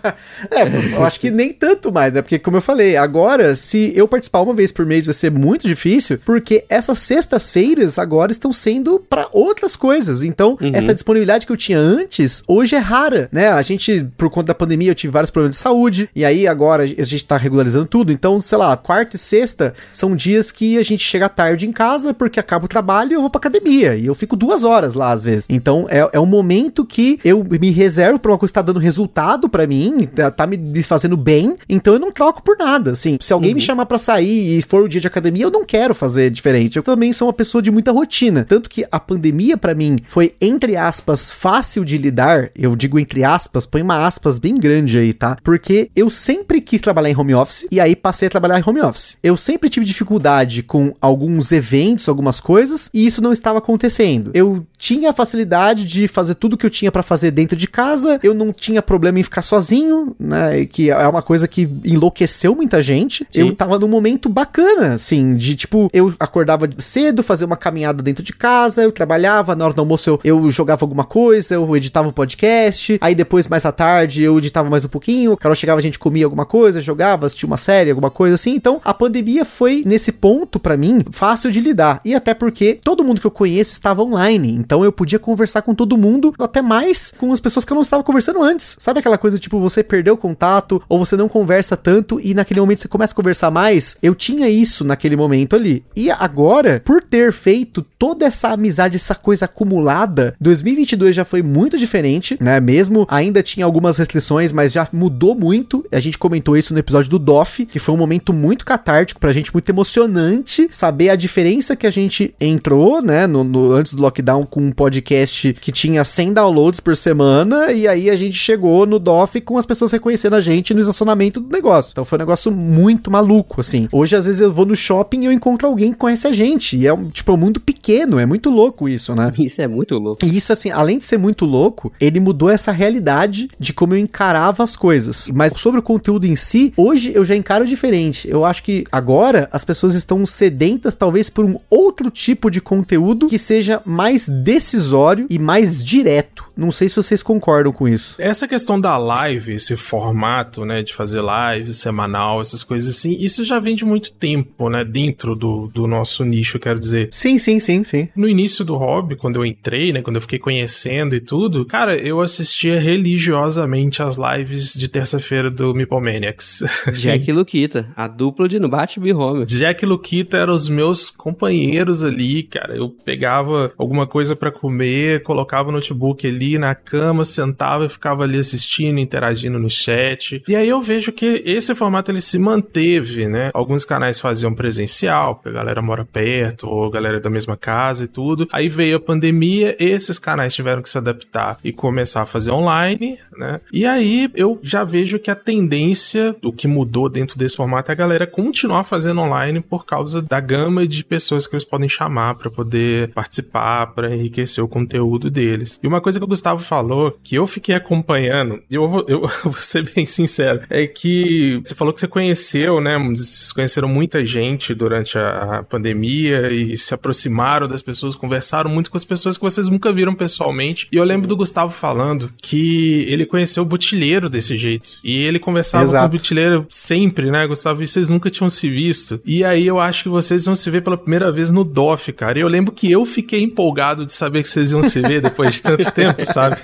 É, eu acho que nem tanto mais, é porque, como eu falei, agora, se eu participar uma vez por mês, vai ser muito difícil, porque essas sextas-feiras agora estão sendo para outras coisas. Então, essa disponibilidade que eu tinha antes, hoje é rara, né? A gente, por conta da pandemia, eu tive vários problemas de saúde, e aí agora a gente tá regularizando tudo. Então, sei lá, quarta e sexta são dias que a gente chega tarde em casa, porque acaba o trabalho e eu vou pra academia. E eu fico duas horas lá, às vezes. Então, é, é um momento que eu me reservo pra uma coisa que tá dando resultado pra mim, tá, tá me, fazendo bem, então eu não troco por nada, assim. Se alguém me chamar pra sair e for o dia de academia, eu não quero fazer diferente. Eu também sou uma pessoa de muita rotina. Tanto que a pandemia, pra mim, foi, entre aspas, fácil de lidar. Eu digo entre aspas, põe uma aspas bem grande aí, tá? Porque eu sempre quis trabalhar em home office e aí passei a trabalhar em home office. Eu sempre tive dificuldade com alguns eventos, algumas coisas, e isso não estava acontecendo. Eu tinha a facilidade de fazer tudo que eu tinha pra fazer dentro de casa, eu não tinha problema em ficar sozinho, né? Que é uma coisa que enlouqueceu muita gente. Sim. Eu tava num momento bacana, assim, de tipo, eu acordava cedo, fazia uma caminhada dentro de casa, eu trabalhava, na hora do almoço eu, eu jogava alguma coisa, eu editava o podcast, aí depois, mais à tarde, eu editava mais um pouquinho, Carol chegava, a gente comia alguma coisa, jogava, assistia uma série, alguma coisa assim. Então, a pandemia foi, nesse ponto, pra mim, fácil de lidar. E até porque todo mundo que eu conheço estava online, então eu podia conversar com todo mundo, até mais com as pessoas que eu não estava conversando antes. Sabe aquela coisa, tipo, você perdeu o contato, ou você não conversa tanto, e naquele momento você começa a conversar mais? Eu tinha isso naquele momento ali. E agora, por ter feito toda essa amizade, essa coisa acumulada, 2022 já foi muito diferente, né? Mesmo ainda tinha algumas restrições, mas já mudou muito. A gente comentou isso no episódio do DOF, que foi um momento muito catártico pra gente, muito emocionante saber a diferença que a gente entrou, né? No, no- antes do lockdown com um podcast que tinha 100 downloads por semana, e aí a gente chegou no DOF com as pessoas reconhecendo a gente no estacionamento do negócio. Então foi um negócio muito maluco, assim. Hoje, às vezes, eu vou no shopping e eu encontro alguém que conhece a gente. E é um, tipo, um mundo pequeno, é muito louco isso, né? Isso é muito louco. E isso, assim, além de ser muito louco, ele mudou essa realidade de como eu encarava as coisas. Mas sobre o conteúdo em si, hoje eu já encaro diferente. Eu acho que agora as pessoas estão sedentas, talvez, por um outro tipo de conteúdo que seja mais decisório e mais direto. Não sei se vocês concordam com isso. Essa questão da live, esse formato, né, de fazer live semanal, essas coisas assim, isso já vem de muito tempo, né, dentro do, do nosso nicho, quero dizer. Sim, sim, sim, sim. No início do hobby, quando eu entrei, né, quando eu fiquei conhecendo e tudo, cara, eu assistia religiosamente as lives de terça-feira do Meeplemaniacs. Jack e Luquita, a dupla de no Bate Me Home. Jack e Luquita eram os meus companheiros ali, cara. Eu pegava alguma coisa pra comer, colocava o notebook ali na cama, sentava e ficava ali assistindo, interagindo no chat. E aí eu vejo que esse formato ele se manteve, né? Alguns canais faziam presencial, porque a galera mora perto, ou a galera é da mesma casa e tudo. Aí veio a pandemia, esses canais tiveram que se adaptar e começar a fazer online, né? E aí eu já vejo que a tendência, o que mudou dentro desse formato é a galera continuar fazendo online por causa da gama de pessoas que eles podem chamar para poder participar, para enriquecer o conteúdo deles. E uma coisa que o Gustavo falou, que eu fiquei acompanhando, e eu vou, eu vou ser bem sincero, é que você falou que você conheceu, né? Vocês conheceram muita gente durante a, a pandemia e se aproximaram das pessoas, conversaram muito com as pessoas que vocês nunca viram pessoalmente. E eu lembro do Gustavo falando que ele conheceu o Botilheiro desse jeito. E ele conversava com o Exato. Botilheiro sempre, né, Gustavo? E vocês nunca tinham se visto. E aí eu acho que vocês vão se ver pela primeira vez no DOF, cara. E eu lembro que eu fiquei empolgado de saber que vocês iam se ver depois de tanto tempo, sabe?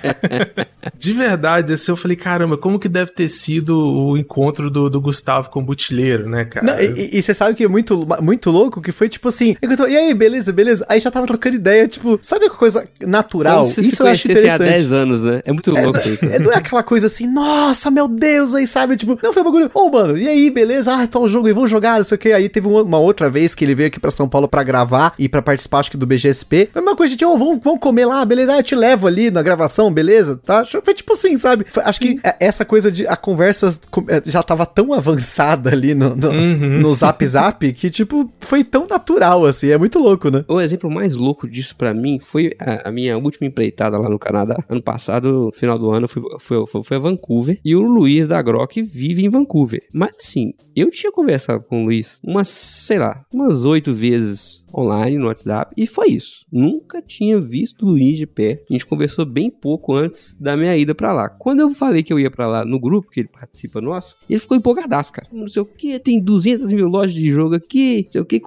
De verdade, assim, eu falei, caramba, como que deve ter sido o encontro do, do Gustavo com o Botilheiro, né, cara? Não, e, e você sabe que é muito, muito louco, que foi tipo assim, eu tô, e aí, beleza, beleza? Aí já tava trocando ideia, tipo, sabe que coisa natural? Como se se Isso eu acho conhecessem há interessante. 10 anos, né? É muito louco isso. É, não é aquela coisa assim, nossa, meu Deus, aí sabe? Tipo, não foi um bagulho, ô mano, e aí, beleza? Ah, tá o jogo aí, vamos jogar, não sei o que. Aí teve uma, uma outra vez que ele veio aqui pra São Paulo pra gravar e pra participar, acho que do BGSP. Foi uma coisa, gente, ô, vamos, vamos comer lá, beleza? Ah, eu te levo ali na, gravação, beleza? Tá? Foi tipo assim, sabe? Foi- acho que é- essa coisa de a conversa é, já tava tão avançada ali no, no, Uhum. no zap zap que, tipo, foi tão natural, assim. É muito louco, né? O exemplo mais louco disso pra mim foi a, a minha última empreitada lá no Canadá. Ano passado, final do ano, eu fui, fui, fui, fui a Vancouver e o Luiz da Grok vive em Vancouver. Mas assim, eu tinha conversado com o Luiz umas, sei lá, umas oito vezes online no WhatsApp e foi isso. Nunca tinha visto o Luiz de pé. A gente conversou bem pouco antes da minha ida pra lá. Quando eu falei que eu ia pra lá no grupo, que ele participa nosso, ele ficou empolgadaço, cara. Não sei o que, tem 200 mil lojas de jogo aqui, não sei o que,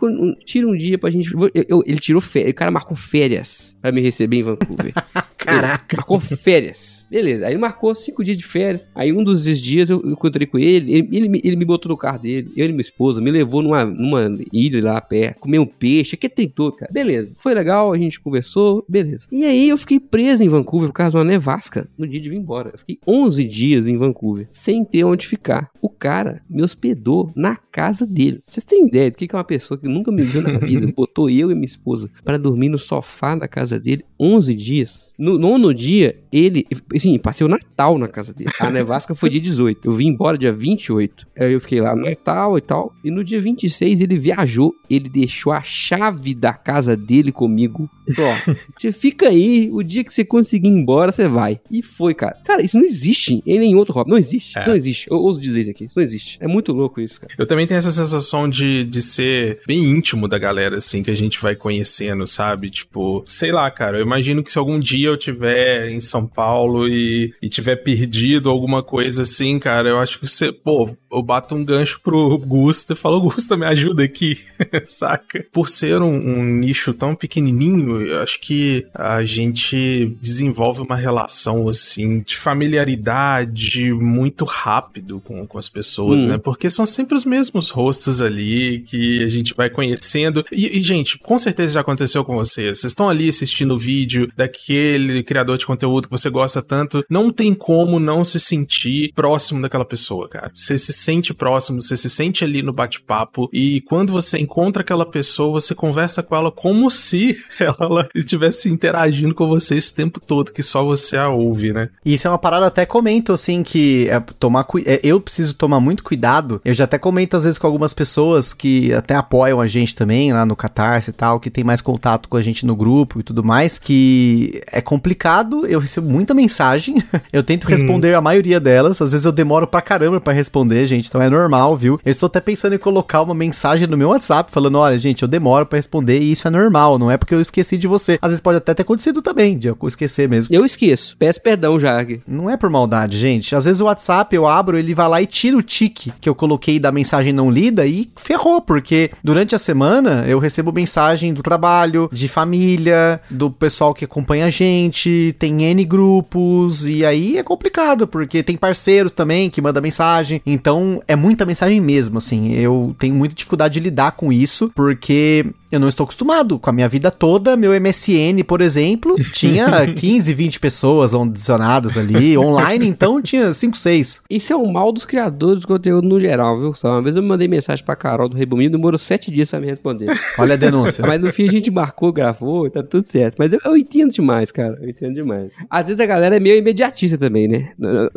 tira um dia pra gente. eu- eu- ele tirou férias, o cara marcou férias pra me receber em Vancouver. Caraca. Marcou férias. Beleza. Aí ele marcou cinco dias de férias. Aí um dos dias eu encontrei com ele. Ele, ele, me- ele me botou no carro dele. Eu e minha esposa. Me levou numa, numa ilha lá perto. Comeu um peixe. Aqui tem tudo, cara. Beleza. Foi legal. A gente conversou. Beleza. E aí eu fiquei preso em Vancouver por causa de uma nevasca. No dia de vir embora. Eu fiquei 11 dias em Vancouver. Sem ter onde ficar. O cara me hospedou na casa dele. Vocês têm ideia do que que é uma pessoa que nunca me viu na vida? Botou eu e minha esposa pra dormir no sofá da casa dele 11 dias. No nono dia, ele. Assim, passei o Natal na casa dele. A nevasca foi dia 18. Eu vim embora dia 28. Aí eu fiquei lá no Natal e tal. E no dia 26 ele viajou. Ele deixou a chave da casa dele comigo. Falou, Ó, você fica aí. O dia que você conseguir ir embora, você vai. E foi, cara. Cara, isso não existe em nenhum outro hobby. Não existe. Isso não existe. Eu ouso dizer isso aqui. Isso não existe. É muito louco isso, cara. Eu também tenho essa sensação de, de ser bem íntimo da galera, assim, que a gente vai conhecendo, sabe? Tipo, sei lá, cara, eu imagino que se algum dia eu tiver em São Paulo e, e tiver perdido alguma coisa assim, cara, eu acho que você, pô, eu bato um gancho pro Gusta e falo, Gusta, me ajuda aqui, saca? Por ser um, um nicho tão pequenininho, eu acho que a gente desenvolve uma relação, assim, de familiaridade muito rápido com, com as pessoas, Hum. né? Porque são sempre os mesmos rostos ali que a gente vai conhecendo. E, e, gente, com certeza já aconteceu com vocês. Vocês estão ali assistindo o vídeo daquele criador de conteúdo que você gosta tanto. Não tem como não se sentir próximo daquela pessoa, cara. Você se sente próximo, você se sente ali no bate-papo. E quando você encontra aquela pessoa, você conversa com ela como se ela estivesse interagindo com você esse tempo todo, que só você a ouve, né? Isso é uma parada até comento, assim, que é tomar cui- é, eu preciso tomar muito cuidado. Eu já até comento às vezes com algumas pessoas que até apoiam a gente também lá no Catarse e tal, que tem mais contato com a gente no grupo e tudo mais, que é complicado, eu recebo muita mensagem, eu tento responder a maioria delas, às vezes eu demoro pra caramba pra responder, gente, então é normal, viu? Eu estou até pensando em colocar uma mensagem no meu WhatsApp falando, olha, gente, eu demoro pra responder e isso é normal, não é porque eu esqueci de você. Às vezes pode até ter acontecido também, de eu esquecer mesmo. Eu esqueço. Peço perdão aqui. Não é por maldade, gente. Às vezes o WhatsApp eu abro, ele vai lá e tira o tique que eu coloquei da mensagem não lida e ferrou, porque durante a semana eu recebo mensagem do trabalho, de família, do pessoal que acompanha a gente, tem N grupos, e aí é complicado, porque tem parceiros também que mandam mensagem. Então é muita mensagem mesmo, assim. Eu tenho muita dificuldade de lidar com isso, porque eu não estou acostumado. Com a minha vida toda, meu MSN, por exemplo, tinha 15, 20 pessoas adicionadas ali. Online, então, tinha 5, 6. Isso é o mal dos criadores de conteúdo no geral, viu? Só uma vez eu mandei mensagem pra Carol do Rebomino, demorou sete dias pra me responder. Olha a denúncia. Mas no fim a gente marcou, gravou, e tá tudo certo. Mas eu, eu entendo demais, cara. Eu entendo demais. Às vezes a galera é meio imediatista também, né?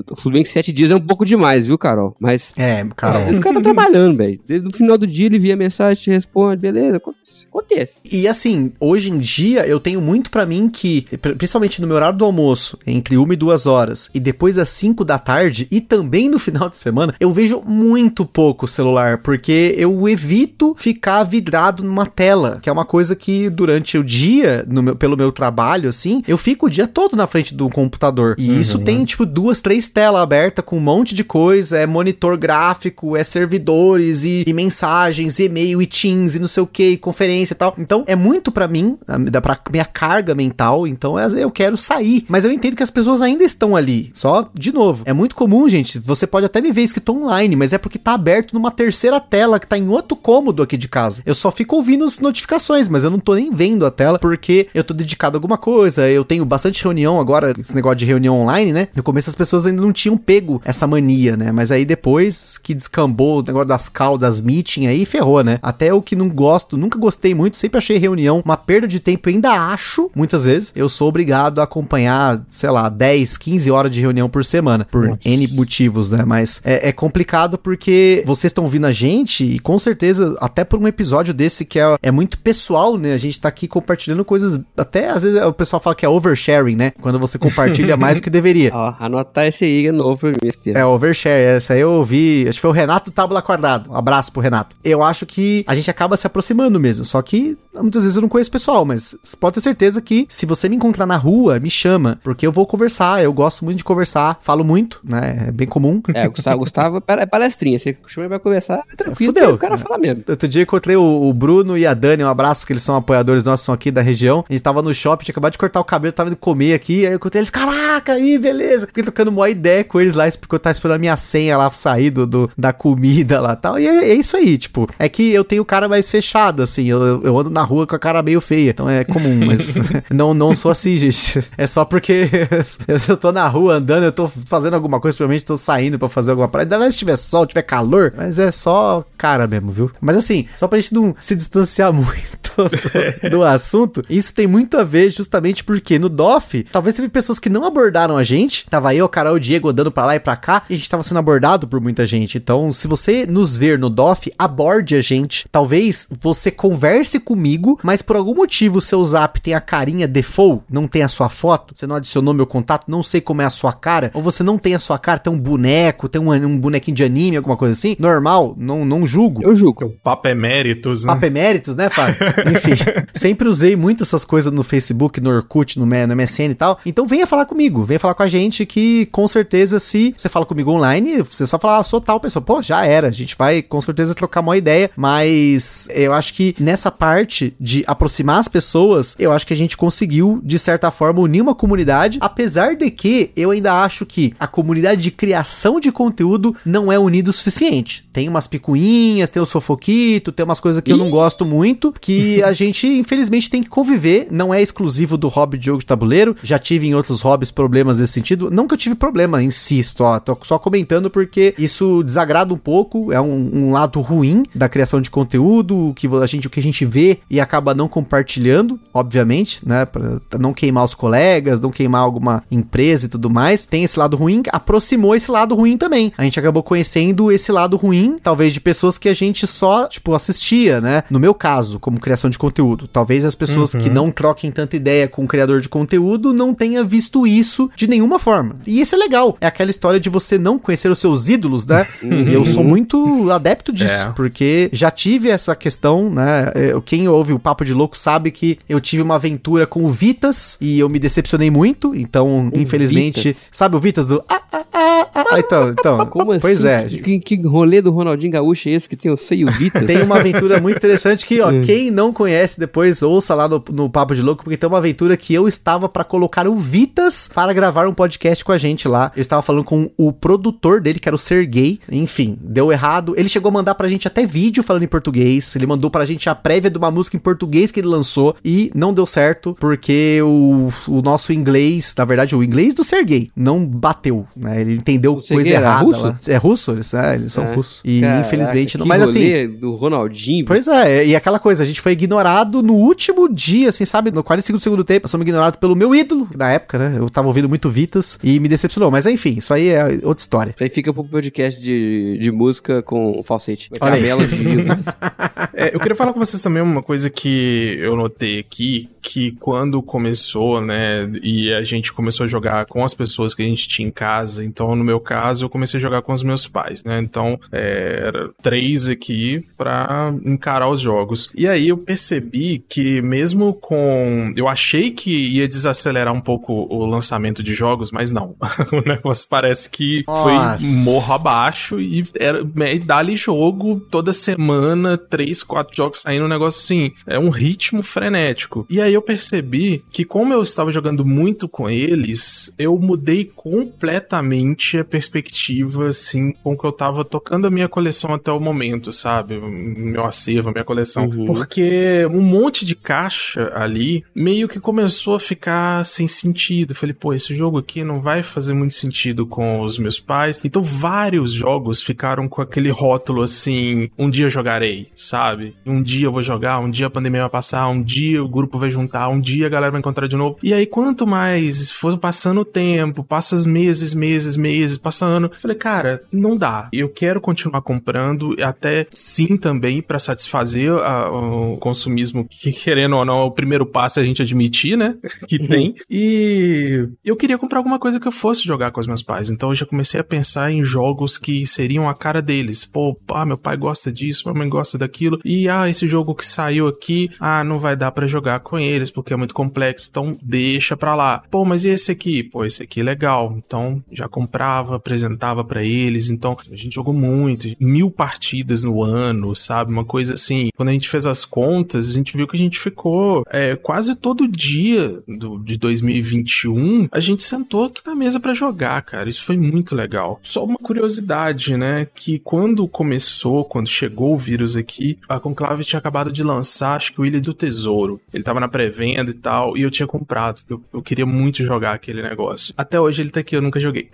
Tudo bem que sete dias é um pouco demais, viu, Carol? Mas. É, Às Carol. vezes o cara tá trabalhando, velho. Desde o final do dia ele via a mensagem, te responde, beleza, acontece. Acontece. E assim, hoje em dia eu tenho muito pra mim que, pr- principalmente no meu horário do almoço, entre uma e duas horas, e depois das 5 da tarde, e também no final de semana, eu vejo muito pouco celular, porque eu evito ficar vidrado numa tela, que é uma coisa que durante o dia, no meu- pelo meu trabalho, assim, eu fico o dia todo na frente do computador. E isso tem, tipo, duas, três telas abertas com um monte de coisa, é monitor gráfico, é servidores e, e mensagens, e e-mail e Teams e não sei o que, conferência e tal. Então é muito pra mim, dá pra minha carga mental, então é- eu quero sair. Mas eu entendo que as pessoas ainda estão ali. Só, de novo, é muito comum, gente. Você pode até me ver escrito online, mas é porque tá aberto numa terceira tela que tá em outro cômodo aqui de casa. Eu só fico ouvindo as notificações, mas eu não tô nem vendo a tela porque eu tô dedicando a alguma coisa. Eu tenho bastante reunião agora, esse negócio de reunião online, né? No começo as pessoas ainda não tinham pego essa mania, né? Mas aí depois que descambou o negócio das caldas meeting aí, ferrou, né? Até o que não gosto, nunca gostei muito, sempre achei reunião uma perda de tempo, ainda acho, muitas vezes, eu sou obrigado a acompanhar, sei lá, 10, 15 horas de reunião por semana, por Nossa. N motivos, né? Mas é, é complicado porque vocês estão ouvindo a gente e com certeza, até por um episódio desse que é, é muito pessoal, né? A gente tá aqui compartilhando coisas, até às vezes o pessoal fala que é oversharing, né? Quando você compartilha mais do que deveria. Ó, anotar esse aí é novo termo. É, overshare, essa aí eu ouvi, acho que foi o Renato Tábula Quadrado. Um abraço pro Renato. Eu acho que a gente acaba se aproximando mesmo, só que muitas vezes eu não conheço o pessoal, mas você pode ter certeza que se você me encontrar na rua, me chama, porque eu vou conversar, eu gosto muito de conversar, falo muito, né, é bem comum. É, o Gustavo, Gustavo é palestrinha. Você chama pra conversar, é tranquilo. Fudeu. O cara fala mesmo. Outro dia eu encontrei o, o Bruno e a Dani, um abraço, que eles são apoiadores nossos, são aqui da região. A gente tava no shopping, tinha acabado de cortar o cabelo, tava indo comer aqui, aí eu encontrei eles, caraca, aí, beleza. Fiquei trocando uma ideia com eles lá, porque eu tava esperando a minha senha lá sair do, do- da comida lá tal. E é, é isso aí, tipo, é que eu tenho cara mais fechado, assim, eu, eu ando na rua com a cara meio feia, então é comum, mas não, não sou assim, gente. É só porque eu tô na rua andando, eu tô fazendo alguma coisa, provavelmente tô saindo pra fazer alguma parada. Ainda mais se tiver sol, tiver calor, mas é só cara mesmo, viu? Mas assim, só pra gente não se distanciar muito do, do assunto, isso tem muito a ver justamente porque no DOF, talvez teve pessoas que não abordaram a gente. Tava eu, Carol e o Diego andando pra lá e pra cá, e a gente tava sendo abordado por muita gente. Então, se você nos ver no DOF, aborde a gente. Talvez você converse comigo, mas por algum motivo o seu zap tem a carinha default, não tem a sua foto, você não adicionou meu contato, não sei como é a sua cara, ou você não tem a sua cara, tem um boneco, tem um, um bonequinho de anime, alguma coisa assim, normal, não, não julgo. Eu julgo. Papo eméritos, né? Papo eméritos, né, Fábio? Enfim, sempre usei muito essas coisas no Facebook, no Orkut, no, MSN e tal. Então venha falar comigo, venha falar com a gente que com certeza se você fala comigo online, você só fala, ah, sou tal pessoa. Pô, já era, a gente vai com certeza trocar uma ideia, mas eu acho que nessa parte de aproximar as pessoas, eu acho que a gente conseguiu, de certa forma, unir uma comunidade, apesar de que eu ainda acho que a comunidade de criação de conteúdo não é unida o suficiente. Tem umas picuinhas, tem os fofoquitos, tem umas coisas que eu não gosto muito, que a gente, infelizmente, tem que conviver. Não é exclusivo do hobby de jogo de tabuleiro. Já tive em outros hobbies problemas nesse sentido. Não que eu tive problema em si, só. Tô só comentando porque isso desagrada um pouco. É um, um lado ruim da criação de conteúdo, que a gente, o que a gente vê e acaba não compartilhando, obviamente, né? Pra não queimar os colegas, não queimar alguma empresa e tudo mais. Tem esse lado ruim, aproximou esse lado ruim também. A gente acabou conhecendo esse lado ruim, talvez de pessoas que a gente só, tipo, assistia, né? No meu caso, como criação de conteúdo. Talvez as pessoas que não troquem tanta ideia com o criador de conteúdo não tenha visto isso de nenhuma forma. E isso é legal. É aquela história de você não conhecer os seus ídolos, né? E eu sou muito adepto disso, É. porque já tive essa questão, né? Eu- Quem ouve o Papo de Louco sabe que eu tive uma aventura com o Vitas e eu me decepcionei muito. Então, infelizmente. Vitas? Sabe o Vitas do. Ah, ah, ah, ah, então, então. Como assim? Pois é. Que, que, que rolê do Ronaldinho Gaúcho é esse que tem o seio Vitas? Tem uma aventura muito interessante que, ó, quem não conhece depois ouça lá no, no Papo de Louco, porque tem uma aventura que eu estava pra colocar o Vitas para gravar um podcast com a gente lá. Eu estava falando com o produtor dele, que era o Sergei. Enfim, deu errado. Ele chegou a mandar pra gente até vídeo falando em português. Ele mandou pra gente a prévia de uma música em português que ele lançou e não deu certo porque o, o nosso inglês, na verdade, o inglês do Sergei não bateu, né? Ele entendeu O coisa errada russo? lá. É russo? Eles, é, eles são É. russos. E Caraca, infelizmente não. Mas assim. do Ronaldinho. Pois é, e aquela coisa, a gente foi ignorado no último dia, assim, sabe? No 45 do segundo tempo, nós somos ignorados pelo meu ídolo, na época, né? Eu tava ouvindo muito Vitas e me decepcionou. Mas enfim, isso aí é outra história. Isso aí fica pro podcast de, de música com falsete. Vai ter Olha a aí. melody o Vitas. É, eu queria falar com vocês também uma coisa que eu notei aqui, que quando começou, né, e a gente começou a jogar com as pessoas que a gente tinha em casa, então no meu caso eu comecei a jogar com os meus pais, né, então é, era três aqui pra encarar os jogos. E aí eu percebi que mesmo com... Eu achei que ia desacelerar um pouco o lançamento de jogos, mas não. o negócio parece que foi Nossa. morro abaixo e era me- dali jogo toda semana, três, quatro jogos saindo, um negócio assim, é um ritmo frenético. E aí eu percebi que como eu estava jogando muito com eles, eu mudei completamente a perspectiva, assim, com que eu tava tocando a minha coleção até o momento, sabe? Meu acervo, minha coleção. Uhum. Porque um monte de caixa ali meio que começou a ficar sem sentido. Eu falei, pô, esse jogo aqui não vai fazer muito sentido com os meus pais. Então vários jogos ficaram com aquele rótulo assim: um dia eu jogarei, sabe? Um dia eu vou jogar, um dia a pandemia vai passar, um dia o grupo vai juntar, um dia a galera vai encontrar de novo. E aí, quanto mais for passando o tempo, passa meses, meses, meses, passa ano, eu falei, cara, não dá. Eu quero continuar comprando, até sim também para satisfazer a- o consumismo que, querendo ou não, é o primeiro passo é a gente admitir, né? que tem. E eu queria comprar alguma coisa que eu fosse jogar com os meus pais. Então eu já comecei a pensar em jogos que seriam a cara deles. Pô, ah, meu pai gosta disso, minha mãe gosta daquilo. E ah, esse jogo que saiu aqui, ah, não vai dar pra jogar com eles porque é muito complexo. Então deixa pra lá. Pô, mas e esse aqui? Pô, esse aqui é legal. Então já comprava, apresentava pra eles. Então a gente jogou muito, mil partidas no ano, sabe? Uma coisa assim. Quando a gente fez as contas, a gente viu que a gente ficou é, quase todo dia do, de 2021. A gente sentou aqui na mesa pra jogar, cara. Isso foi muito legal. Só uma curiosidade, né? Que quando começou, quando chegou o vírus aqui, a Conclave tinha acabado de lançar, acho que o Ilha do Tesouro. Ele tava na pré-venda e tal, e eu tinha comprado. Eu, eu queria muito jogar aquele negócio. Até hoje ele tá aqui, eu nunca joguei.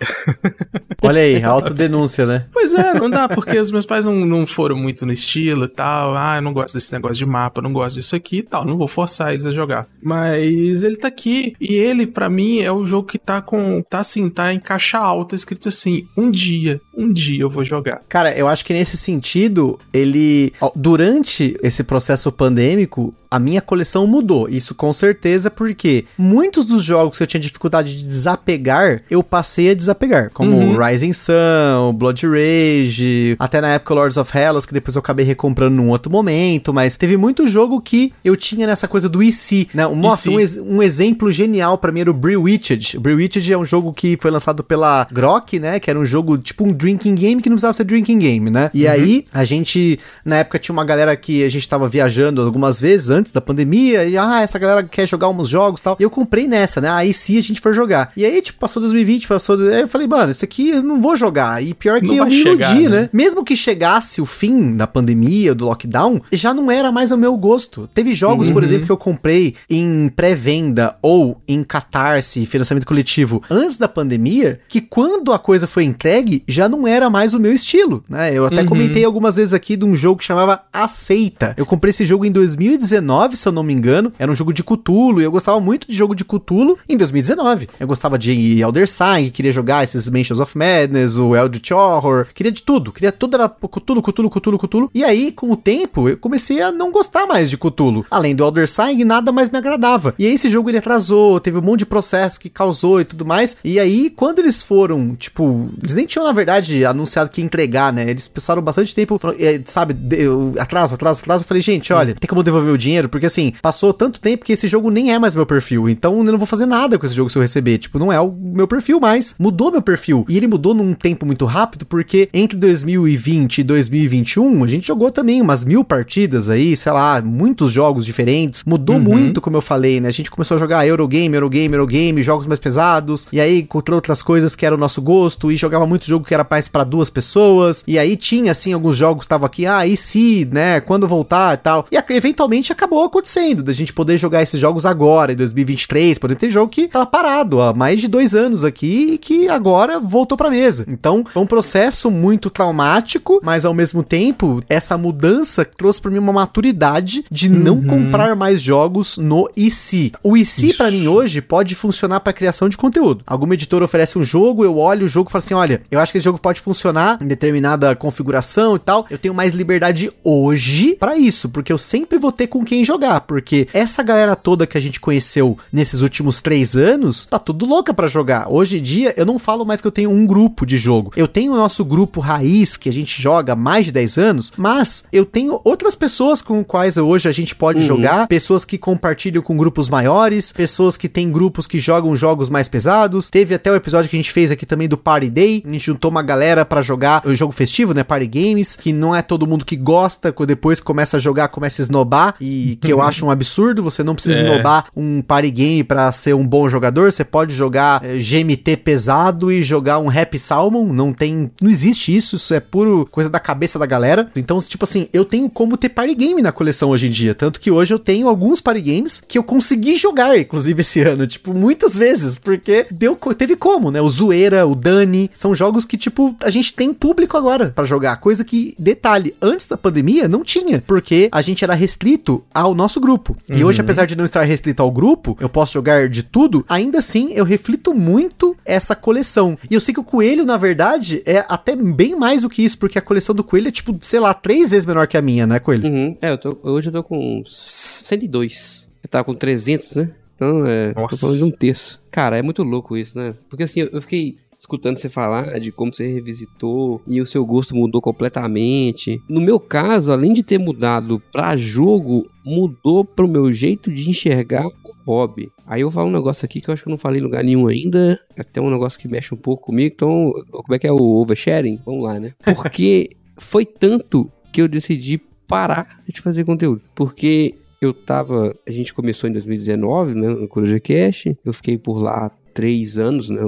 Olha aí, autodenúncia, né? Pois é, não dá, porque os meus pais não, não foram muito no estilo e tal. Ah, eu não gosto desse negócio de mapa, não gosto disso aqui e tal. Não vou forçar eles a jogar. Mas ele tá aqui. E ele, pra mim, é o jogo que tá com. Tá assim, tá em caixa alta, escrito assim: um dia, um dia eu vou jogar. Cara, eu acho que nesse sentido, ele. Durante esse processo pandêmico, a minha coleção mudou. Isso com certeza, porque muitos dos jogos que eu tinha dificuldade de desapegar, eu passei a desapegar. Como Uhum. Rising Sun, Blood Rage, até na época Lords of Hellas, que depois eu acabei recomprando num outro momento. Mas teve muito jogo que eu tinha nessa coisa do IC. Né? Nossa, um, ex- um exemplo genial pra mim era o Brewitched. O Brewitched é um jogo que foi lançado pela Grok, né? Que era um jogo tipo um drinking game que não precisava ser drinking game, né? E aí, a gente, na época, tinha uma galera que a gente tava viajando algumas vezes antes da pandemia. E, ah, essa galera quer jogar uns jogos e tal. E eu comprei nessa, né? Aí sim a gente foi jogar. E aí, tipo, passou 2020, passou. Aí eu falei, mano, isso aqui eu não vou jogar. E pior que Não eu me iludi, chegar, né? né? Mesmo que chegasse o fim da pandemia, do lockdown, já não era mais o meu gosto. Teve jogos, por Uhum. exemplo, que eu comprei em pré-venda ou em catarse, financiamento coletivo, antes da pandemia, que quando a coisa foi entregue, já não era mais o meu estilo, né? Eu até Uhum. comentei algumas vezes aqui de um jogo que chamava Aceita. Eu comprei esse jogo em 2019, se eu não me engano. Era um jogo de Cthulhu, e eu gostava muito de jogo de Cthulhu em 2019. Eu gostava de Elder Sign, queria jogar esses Mansions of Madness, o Eldritch Horror, queria de tudo, queria tudo, era Cthulhu, Cthulhu, Cthulhu, Cthulhu. E aí, com o tempo, eu comecei a não gostar mais de Cthulhu. Além do Elder Sign, nada mais me agradava. E aí, esse jogo ele atrasou, teve um monte de processo que causou e tudo mais. E aí, quando eles foram, tipo, eles nem tinham, na verdade, anunciado que ia entregar, né? Eles passaram bastante tempo, eh, sabe, eu- atraso, atraso, atraso. Eu falei, gente, olha, tem como devolver o dinheiro? Porque assim, passou tanto tempo que esse jogo nem é mais meu perfil. Então eu não vou fazer nada com esse jogo se eu receber. Tipo, não é o meu perfil mais. Mudou meu perfil. E ele mudou num tempo muito rápido, porque entre 2020 e 2021, a gente jogou também umas mil partidas aí, sei lá, muitos jogos diferentes. Mudou muito, como eu falei, né? A gente começou a jogar Eurogame, Eurogame, Eurogame, jogos mais pesados. E aí, contra outras coisas que era o nosso gosto. E jogava muito jogo que era mais pra duas pessoas. E aí tinha, assim, alguns jogos que estavam aqui, ah, e se, né? Quando voltar e tal. E eventualmente acabou acontecendo, da gente poder jogar esses jogos agora, em 2023. Por exemplo, tem jogo que tava parado há mais de dois anos aqui e que agora voltou pra mesa. Então, foi um processo muito traumático, mas ao mesmo tempo, essa mudança trouxe pra mim uma maturidade de não comprar mais jogos no IC. O IC, pra Isso. mim, hoje, pode funcionar pra criação de conteúdo. Alguma editora oferece um jogo, eu olho o jogo e falo assim: olha, eu acho que esse jogo pode funcionar em determinada configuração e tal. Eu tenho mais liberdade hoje pra isso, porque eu sempre vou ter com quem jogar. Porque essa galera toda que a gente conheceu nesses últimos três anos, tá tudo louca pra jogar. Hoje em dia, eu não falo mais que eu tenho um grupo de jogo. Eu tenho o nosso grupo raiz, que a gente joga há mais de 10 anos, mas eu tenho outras pessoas com quais hoje a gente pode jogar, pessoas que compartilham com grupos maiores, pessoas que têm grupos que jogam jogos mais pesados. Teve até o episódio que a gente fez aqui também do Party Day, a gente juntou uma galera pra jogar o jogo festivo, né? Party games, que não é todo mundo que gosta, que depois começa a jogar, começa a esnobar, e que eu acho um absurdo. Você não precisa É. um party game pra ser um bom jogador. Você pode jogar eh, GMT pesado e jogar um Happy Salmon. Não tem. Não existe isso. Isso é puro coisa da cabeça da galera. Então, tipo assim, eu tenho como ter party game na coleção hoje em dia. Tanto que hoje eu tenho alguns party games que eu consegui jogar, inclusive, esse ano. Tipo, muitas vezes. Porque deu, teve como, né? O Zoeira, o Dani. São jogos que, tipo, a gente tem público agora pra jogar. Coisa que, detalhe, antes da pandemia não tinha. Porque a gente era restrito ao nosso grupo. E hoje, apesar de não estar restrito ao grupo, eu posso jogar de tudo. Ainda assim, eu reflito muito essa coleção. E eu sei que o Coelho, na verdade, é até bem mais do que isso. Porque a coleção do Coelho é, tipo, sei lá, três vezes menor que a minha, né, Coelho? Uhum. É, eu tô, hoje eu tô com 102. Eu tava com 300, né? Então, é, tô Nossa. falando de um terço. Cara, é muito louco isso, né? Porque assim, eu eu fiquei escutando você falar de como você revisitou e o seu gosto mudou completamente. No meu caso, além de ter mudado pra jogo, mudou pro meu jeito de enxergar o hobby. Aí eu falo um negócio aqui que eu acho que eu não falei em lugar nenhum ainda, até um negócio que mexe um pouco comigo, então, como é que é o oversharing? Vamos lá, né? Porque foi tanto que eu decidi parar de fazer conteúdo. Porque eu tava. A gente começou em 2019, né? No Coruja Cash. Eu fiquei por lá três anos, né?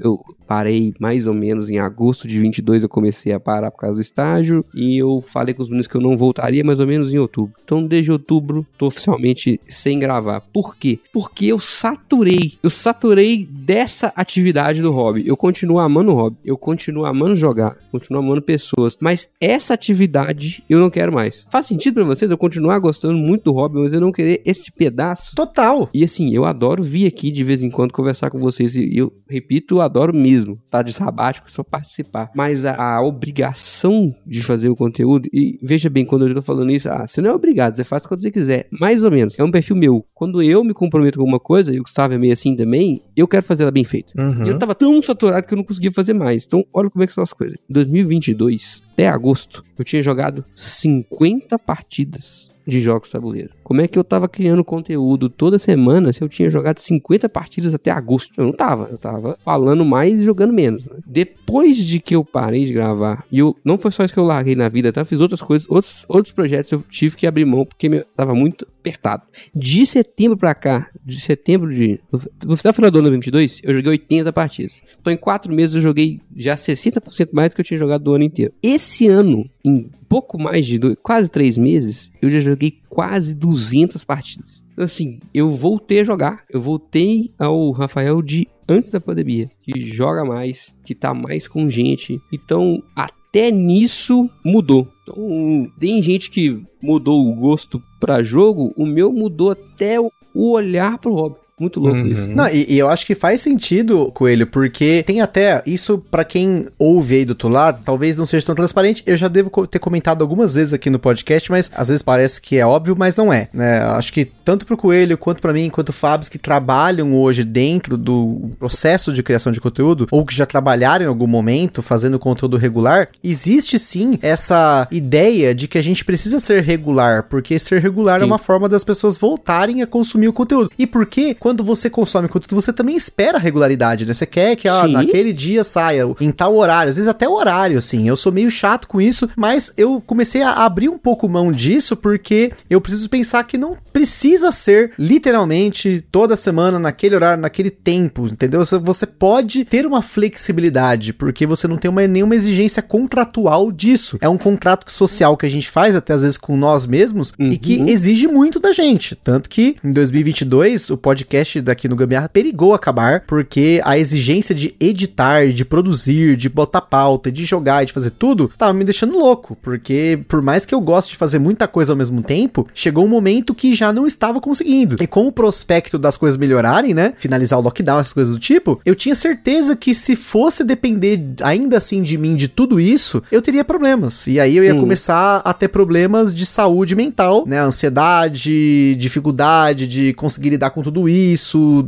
Eu- parei mais ou menos em agosto de 22. Eu comecei a parar por causa do estágio. E eu falei com os meninos que eu não voltaria mais ou menos em outubro. Então, desde outubro, tô oficialmente sem gravar. Por quê? Porque eu saturei. Eu saturei dessa atividade do hobby. Eu continuo amando o hobby. Eu continuo amando jogar. Continuo amando pessoas. Mas essa atividade eu não quero mais. Faz sentido pra vocês eu continuar gostando muito do hobby, mas eu não querer esse pedaço Total. e assim, eu adoro vir aqui de vez em quando conversar com vocês. E eu repito, eu adoro mesmo. Tá de sabático, só participar. Mas a, a obrigação de fazer o conteúdo, e veja bem, quando eu tô falando isso, ah, você não é obrigado, você faz quando você quiser. Mais ou menos. É um perfil meu. Quando eu me comprometo com alguma coisa, e o Gustavo é meio assim também, eu quero fazer ela bem feita. Uhum. E eu tava tão saturado que eu não conseguia fazer mais. Então, olha como é que são as coisas. Em 2022, até agosto, eu tinha jogado 50 partidas de jogos tabuleiro. Como é que eu tava criando conteúdo toda semana se eu tinha jogado 50 partidas até agosto? Eu não tava. Eu tava falando mais e jogando menos. né? Depois de que eu parei de gravar, e eu, não foi só isso que eu larguei na vida, tá? Fiz outras coisas, outros, outros projetos eu tive que abrir mão porque me, tava muito apertado. De setembro pra cá, de setembro de. No, final do ano de 2022, eu joguei 80 partidas. Então em quatro meses eu joguei já 60% mais do que eu tinha jogado do ano inteiro. Esse ano, em pouco mais de dois, quase três meses, eu já joguei quase 200 partidas. Então, Assim, eu voltei a jogar. Eu voltei ao Rafael de antes da pandemia, que joga mais, que tá mais com gente. Então, até nisso mudou. Então, tem gente que mudou o gosto pra jogo, o meu mudou até o olhar pro hobby. Muito louco Uhum. isso. Não, e, e eu acho que faz sentido, Coelho, porque tem até isso pra quem ouve aí do outro lado, talvez não seja tão transparente. Eu já devo ter comentado algumas vezes aqui no podcast, mas às vezes parece que é óbvio, mas não é. Né? Acho que tanto pro Coelho quanto pra mim, quanto Fábio, que trabalham hoje dentro do processo de criação de conteúdo, ou que já trabalharam em algum momento fazendo conteúdo regular, existe sim essa ideia de que a gente precisa ser regular, porque ser regular é Sim. uma forma das pessoas voltarem a consumir o conteúdo. E porque quando você consome conteúdo, você também espera regularidade, né? Você quer que ah, Sim. naquele dia saia em tal horário, às vezes até horário, assim. Eu sou meio chato com isso, mas eu comecei a abrir um pouco mão disso porque eu preciso pensar que não precisa ser literalmente toda semana, naquele horário, naquele tempo, entendeu? Você- pode ter uma flexibilidade, porque você não tem uma, nenhuma exigência contratual disso. É um contrato social que a gente faz, até às vezes com nós mesmos, e que Uhum. exige muito da gente. Tanto que em 2022 o podcast daqui no Gambiarra perigou acabar, porque a exigência de editar, de produzir, de botar pauta, de jogar e de fazer tudo, tava me deixando louco. Porque por mais que eu goste de fazer muita coisa ao mesmo tempo, chegou um momento que já não estava conseguindo. E com o prospecto das coisas melhorarem, né? Finalizar o lockdown, essas coisas do tipo, eu tinha certeza que se fosse depender ainda assim de mim, de tudo isso, eu teria problemas. E aí eu ia Hum. começar a ter problemas de saúde mental, né? Ansiedade, dificuldade de conseguir lidar com tudo isso,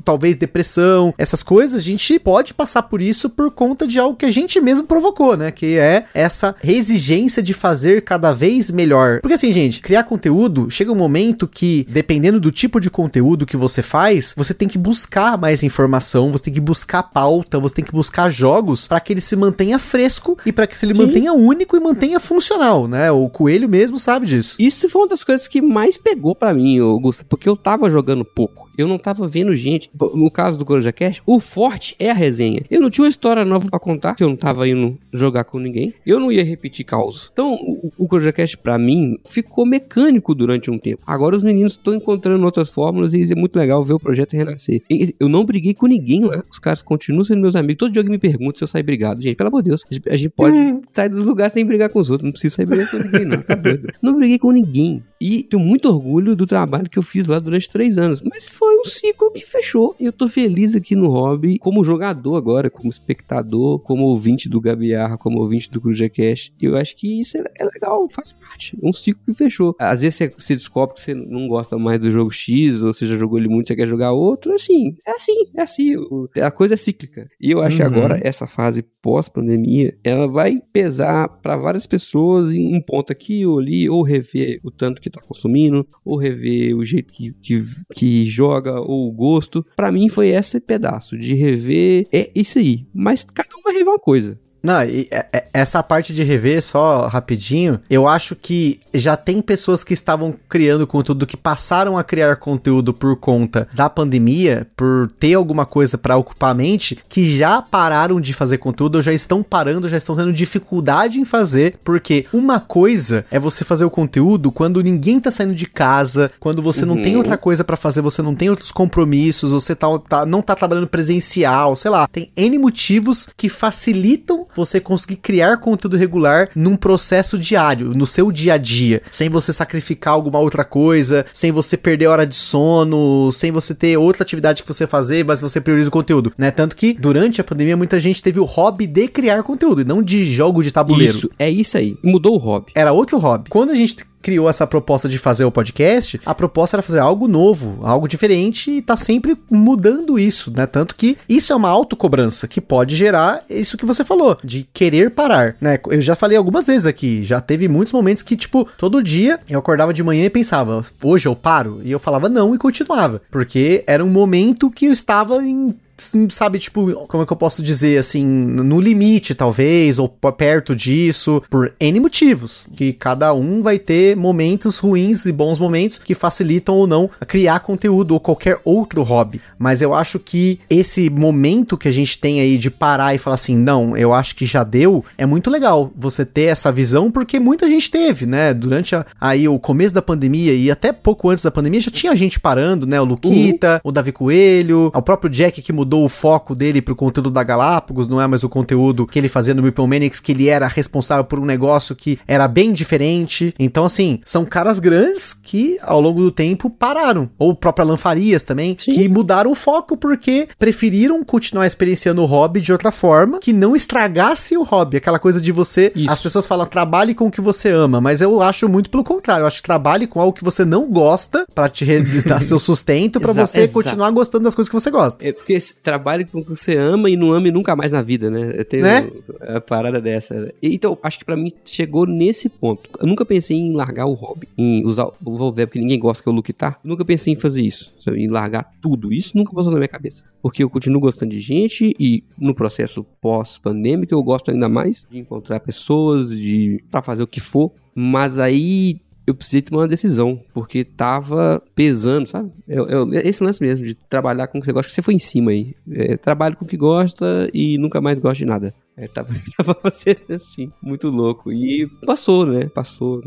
talvez depressão, essas coisas, a gente pode passar por isso por conta de algo que a gente mesmo provocou, né? Que é essa exigência de fazer cada vez melhor. Porque assim, gente, criar conteúdo chega um momento que, dependendo do tipo de conteúdo que você faz, você tem que buscar mais informação, você tem que buscar pauta, você tem que buscar jogos para que ele se mantenha fresco e para que ele Sim. mantenha único e mantenha funcional, né? O Coelho mesmo sabe disso. Isso foi uma das coisas que mais pegou para mim, Augusto, porque eu tava jogando pouco eu não tava vendo gente. No caso do Coruja Cash, o forte é a resenha. Eu não tinha uma história nova para contar, que eu não tava indo jogar com ninguém. Eu não ia repetir caos. Então, o, o Coruja Cash, pra mim, ficou mecânico durante um tempo. Agora os meninos estão encontrando outras fórmulas e é muito legal ver o projeto renascer. Eu não briguei com ninguém lá. Os caras continuam sendo meus amigos. Todo dia que me pergunta se eu saio brigado. Gente, pelo amor de Deus, a gente pode hum. sair dos lugares sem brigar com os outros. Não precisa sair brigando com ninguém, não. Tá doido. Não briguei com ninguém. E tenho muito orgulho do trabalho que eu fiz lá durante três anos. Mas foi um ciclo que fechou. E eu tô feliz aqui no hobby, como jogador agora, como espectador, como ouvinte do Gabiarra, como ouvinte do CrujaCast. Eu acho que isso é, é legal, faz parte. É um ciclo que fechou. Às vezes você, você, descobre que você não gosta mais do jogo X, ou você já jogou ele muito, você quer jogar outro. Assim, é assim, é assim. A coisa é cíclica. E eu acho uhum. que agora, essa fase pós-pandemia, ela vai pesar para várias pessoas em um ponto aqui ou ali, ou rever o tanto que que tá consumindo, ou rever o jeito que, que, que joga, ou o gosto. Para mim foi esse pedaço de rever. É isso aí. Mas cada um vai rever uma coisa. Não, e, é, é, essa parte de rever, só rapidinho, eu acho que já tem pessoas que estavam criando conteúdo, que passaram a criar conteúdo por conta da pandemia, por ter alguma coisa para ocupar a mente, que já pararam de fazer conteúdo, ou já estão parando, já estão tendo dificuldade em fazer, porque uma coisa é você fazer o conteúdo quando ninguém tá saindo de casa, quando você uhum. não tem uhum. outra coisa para fazer, você não tem outros compromissos, você tá, tá, não tá trabalhando presencial, sei lá, tem N motivos que facilitam você conseguir criar conteúdo regular num processo diário, no seu dia a dia, sem você sacrificar alguma outra coisa, sem você perder hora de sono, sem você ter outra atividade que você fazer, mas você prioriza o conteúdo, né? Tanto que durante a pandemia muita gente teve o hobby de criar conteúdo, e não de jogo de tabuleiro. Isso, é isso aí. Mudou o hobby. Era outro hobby. Quando a gente criou essa proposta de fazer o podcast, a proposta era fazer algo novo, algo diferente e tá sempre mudando isso, né? Tanto que isso é uma autocobrança que pode gerar isso que você falou, de querer parar, né? Eu já falei algumas vezes aqui, já teve muitos momentos que, tipo, todo dia eu acordava de manhã e pensava, hoje eu paro? E eu falava não e continuava, porque era um momento que eu estava em sabe, tipo, como é que eu posso dizer, assim, no limite, talvez, ou perto disso, por N motivos. Que cada um vai ter momentos ruins e bons momentos que facilitam ou não a criar conteúdo ou qualquer outro hobby. Mas eu acho que esse momento que a gente tem aí de parar e falar assim, não, eu acho que já deu, é muito legal você ter essa visão, porque muita gente teve, né? Durante a, aí o começo da pandemia e até pouco antes da pandemia já tinha gente parando, né? O Luquita, uhum. o Davi Coelho, o próprio Jack que mudou mudou o foco dele pro conteúdo da Galápagos, não é mais o conteúdo que ele fazia no Meeple Manix, que ele era responsável por um negócio que era bem diferente. Então, assim, são caras grandes que ao longo do tempo pararam. Ou o próprio Alan Farias também, Sim. que mudaram o foco porque preferiram continuar experienciando o hobby de outra forma, que não estragasse o hobby. Aquela coisa de você. Isso. As pessoas falam trabalhe com o que você ama, mas eu acho muito pelo contrário. Eu acho que trabalhe com algo que você não gosta para te dar seu sustento, para você continuar gostando das coisas que você gosta. É porque trabalhe com o que você ama e não ame nunca mais na vida, né? Eu tenho né? a parada dessa. Então, acho que para mim chegou nesse ponto. Eu nunca pensei em largar o hobby, em usar o Volver, porque ninguém gosta que eu tá. Nunca pensei em fazer isso, sabe? em largar tudo. Isso nunca passou na minha cabeça. Porque eu continuo gostando de gente e no processo pós-pandêmico eu gosto ainda mais de encontrar pessoas, de para fazer o que for. Mas aí eu precisei tomar uma decisão, porque tava pesando, sabe? Eu, eu, esse lance mesmo, de trabalhar com o que você gosta, que você foi em cima aí. É, trabalho com o que gosta e nunca mais gosta de nada. É, tava, tava sendo assim, muito louco. E passou, né? Passou.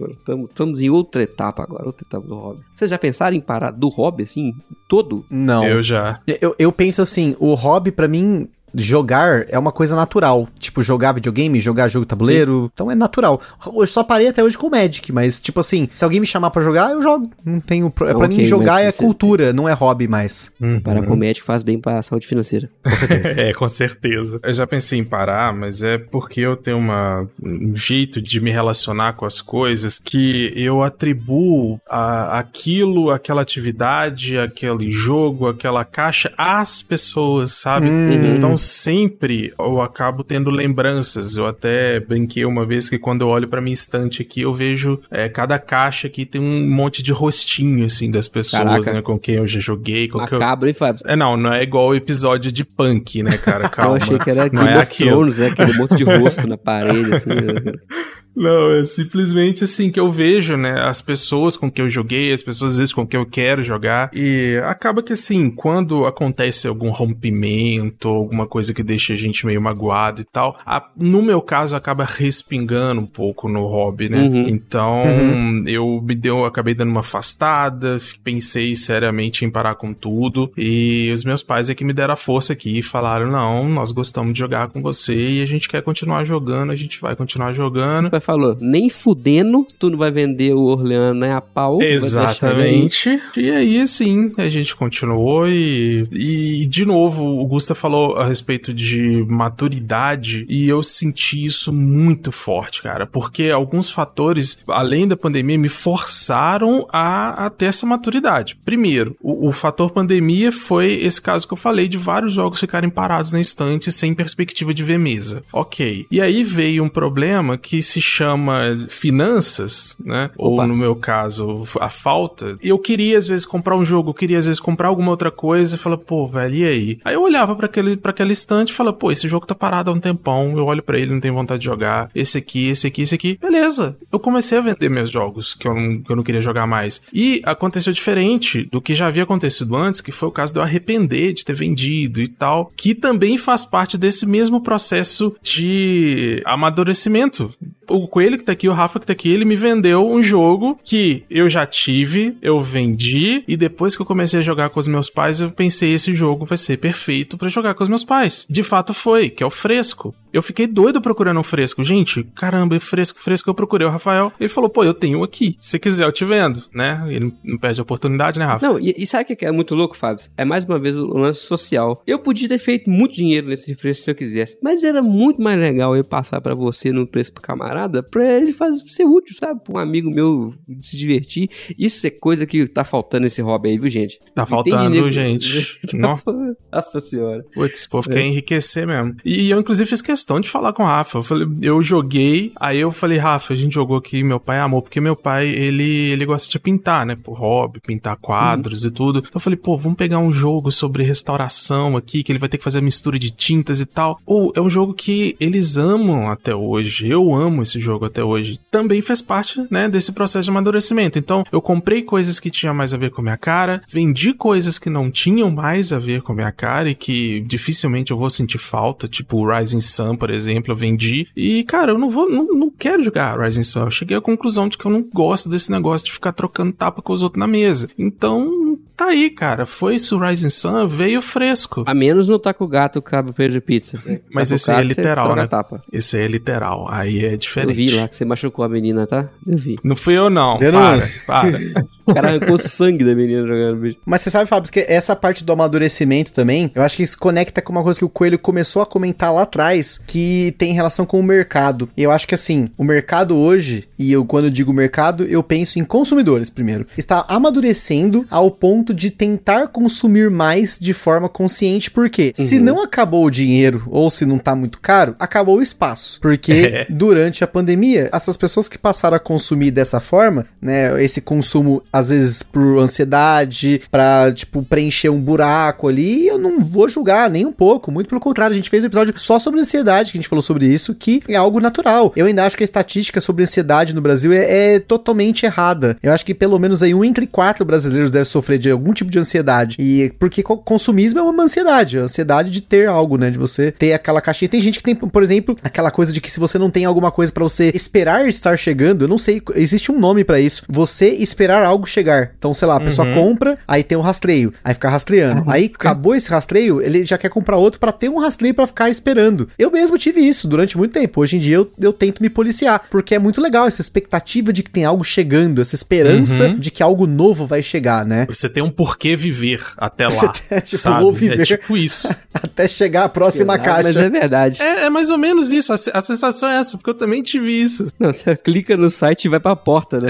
Estamos em outra etapa agora, outra etapa do hobby. Vocês já pensaram em parar do hobby, assim, todo? Não. Eu já. Eu, eu penso assim, o hobby para mim jogar é uma coisa natural. Tipo, jogar videogame, jogar jogo tabuleiro. Sim. Então é natural. Eu só parei até hoje com o Magic, mas, tipo assim, se alguém me chamar para jogar, eu jogo. Não tenho. Pro... Okay, pra mim, jogar é cultura, não é hobby mais. Uhum. Parar com o Magic faz bem pra saúde financeira. Com certeza. é, com certeza. Eu já pensei em parar, mas é porque eu tenho uma, um jeito de me relacionar com as coisas que eu atribuo a, aquilo, aquela atividade, aquele jogo, aquela caixa às pessoas, sabe? Uhum. Então sempre eu acabo tendo lembranças. Eu até brinquei uma vez que quando eu olho para minha estante aqui, eu vejo é, cada caixa aqui tem um monte de rostinho, assim, das pessoas, né? Com quem eu já joguei. Com Macabro, eu... hein, Fábio? É, não, não é igual o episódio de punk, né, cara? Calma. eu achei que era Game não é of aquilo. Thrones, né? Aquele monte de rosto na parede, assim. Não, é simplesmente assim que eu vejo, né? As pessoas com que eu joguei, as pessoas às vezes com que eu quero jogar. E acaba que assim, quando acontece algum rompimento, alguma coisa que deixa a gente meio magoado e tal, a, no meu caso acaba respingando um pouco no hobby, né? Uhum. Então, uhum. eu me deu, acabei dando uma afastada, pensei seriamente em parar com tudo. E os meus pais é que me deram a força aqui e falaram: não, nós gostamos de jogar com você e a gente quer continuar jogando, a gente vai continuar jogando falou, nem fudendo, tu não vai vender o Orleano né, a pau. Exatamente. E aí, assim, a gente continuou e, e, de novo, o Gusta falou a respeito de maturidade e eu senti isso muito forte, cara, porque alguns fatores, além da pandemia, me forçaram a, a ter essa maturidade. Primeiro, o, o fator pandemia foi esse caso que eu falei de vários jogos ficarem parados na estante sem perspectiva de ver mesa. Ok. E aí veio um problema que se chama finanças, né? Opa. Ou no meu caso, a falta. Eu queria às vezes comprar um jogo, eu queria às vezes comprar alguma outra coisa e falar, pô, velho, e aí? Aí eu olhava para aquele para aquela estante e falava, pô, esse jogo tá parado há um tempão, eu olho para ele, não tenho vontade de jogar. Esse aqui, esse aqui, esse aqui. Beleza. Eu comecei a vender meus jogos que eu não, que eu não queria jogar mais. E aconteceu diferente do que já havia acontecido antes, que foi o caso de eu arrepender de ter vendido e tal, que também faz parte desse mesmo processo de amadurecimento o Coelho que tá aqui, o Rafa que tá aqui, ele me vendeu um jogo que eu já tive, eu vendi, e depois que eu comecei a jogar com os meus pais, eu pensei, esse jogo vai ser perfeito para jogar com os meus pais. De fato foi, que é o Fresco. Eu fiquei doido procurando um fresco. Gente, caramba, fresco, fresco. Eu procurei o Rafael. Ele falou, pô, eu tenho aqui. Se quiser, eu te vendo, né? Ele não perde a oportunidade, né, Rafa? Não, e, e sabe o que é muito louco, Fábio? É mais uma vez o lance social. Eu podia ter feito muito dinheiro nesse fresco se eu quisesse, mas era muito mais legal eu passar para você no preço pro camarada, pra ele fazer, ser útil, sabe? Pra um amigo meu se divertir. Isso é coisa que tá faltando nesse hobby aí, viu, gente? Tá faltando, gente. Nossa senhora. Putz, pô, quer é. enriquecer mesmo. E eu, inclusive, fiz questão de falar com o Rafa. Eu, falei, eu joguei, aí eu falei, Rafa, a gente jogou aqui, meu pai amou, porque meu pai, ele, ele gosta de pintar, né? Por hobby, pintar quadros uhum. e tudo. Então eu falei, pô, vamos pegar um jogo sobre restauração aqui, que ele vai ter que fazer a mistura de tintas e tal. Ou é um jogo que eles amam até hoje. Eu amo esse jogo até hoje. Também fez parte, né, desse processo de amadurecimento. Então, eu comprei coisas que tinham mais a ver com a minha cara, vendi coisas que não tinham mais a ver com a minha cara e que dificilmente eu vou sentir falta, tipo o Rising Sun por exemplo, eu vendi. E, cara, eu não vou, não, não quero jogar Rising Sun. Eu cheguei à conclusão de que eu não gosto desse negócio de ficar trocando tapa com os outros na mesa. Então, tá aí, cara. Foi isso, Rising Sun, veio fresco. A menos no Taco Gato Cabo Pedro Pizza. Mas taco esse é literal, né? Tapa. Esse é literal. Aí é diferente. Eu vi lá que você machucou a menina, tá? Eu vi. Não fui eu, não. Denúncia. Para, para. o cara arrancou sangue da menina jogando bicho. Mas você sabe, Fábio, que essa parte do amadurecimento também, eu acho que isso conecta com uma coisa que o Coelho começou a comentar lá atrás, que tem relação com o mercado. Eu acho que assim, o mercado hoje, e eu quando digo mercado, eu penso em consumidores primeiro, está amadurecendo ao ponto de tentar consumir mais de forma consciente, porque uhum. se não acabou o dinheiro ou se não tá muito caro, acabou o espaço. Porque é. durante a pandemia, essas pessoas que passaram a consumir dessa forma, né, esse consumo às vezes por ansiedade, para tipo preencher um buraco ali, eu não vou julgar nem um pouco, muito pelo contrário, a gente fez um episódio só sobre ansiedade, que a gente falou sobre isso, que é algo natural. Eu ainda acho que a estatística sobre ansiedade ansiedade no Brasil é, é totalmente errada. Eu acho que pelo menos aí um entre quatro brasileiros deve sofrer de algum tipo de ansiedade. E porque co- consumismo é uma ansiedade, a ansiedade de ter algo, né? De você ter aquela caixinha. Tem gente que tem, por exemplo, aquela coisa de que se você não tem alguma coisa pra você esperar estar chegando, eu não sei, existe um nome pra isso. Você esperar algo chegar. Então, sei lá, a pessoa Uhum. compra, aí tem um rastreio, aí fica rastreando. Aí acabou esse rastreio, ele já quer comprar outro pra ter um rastreio pra ficar esperando. Eu mesmo tive isso durante muito tempo. Hoje em dia eu, eu tento me policiar, porque é muito legal essa expectativa de que tem algo chegando, essa esperança Uhum. de que algo novo vai chegar, né? Você tem um porquê viver até lá. Você tem, tipo, sabe? vou viver. É tipo isso. Até chegar a próxima Mas caixa. é verdade. É, é mais ou menos isso. A, a sensação é essa, porque eu também tive isso. Não, você clica no site e vai pra porta, né?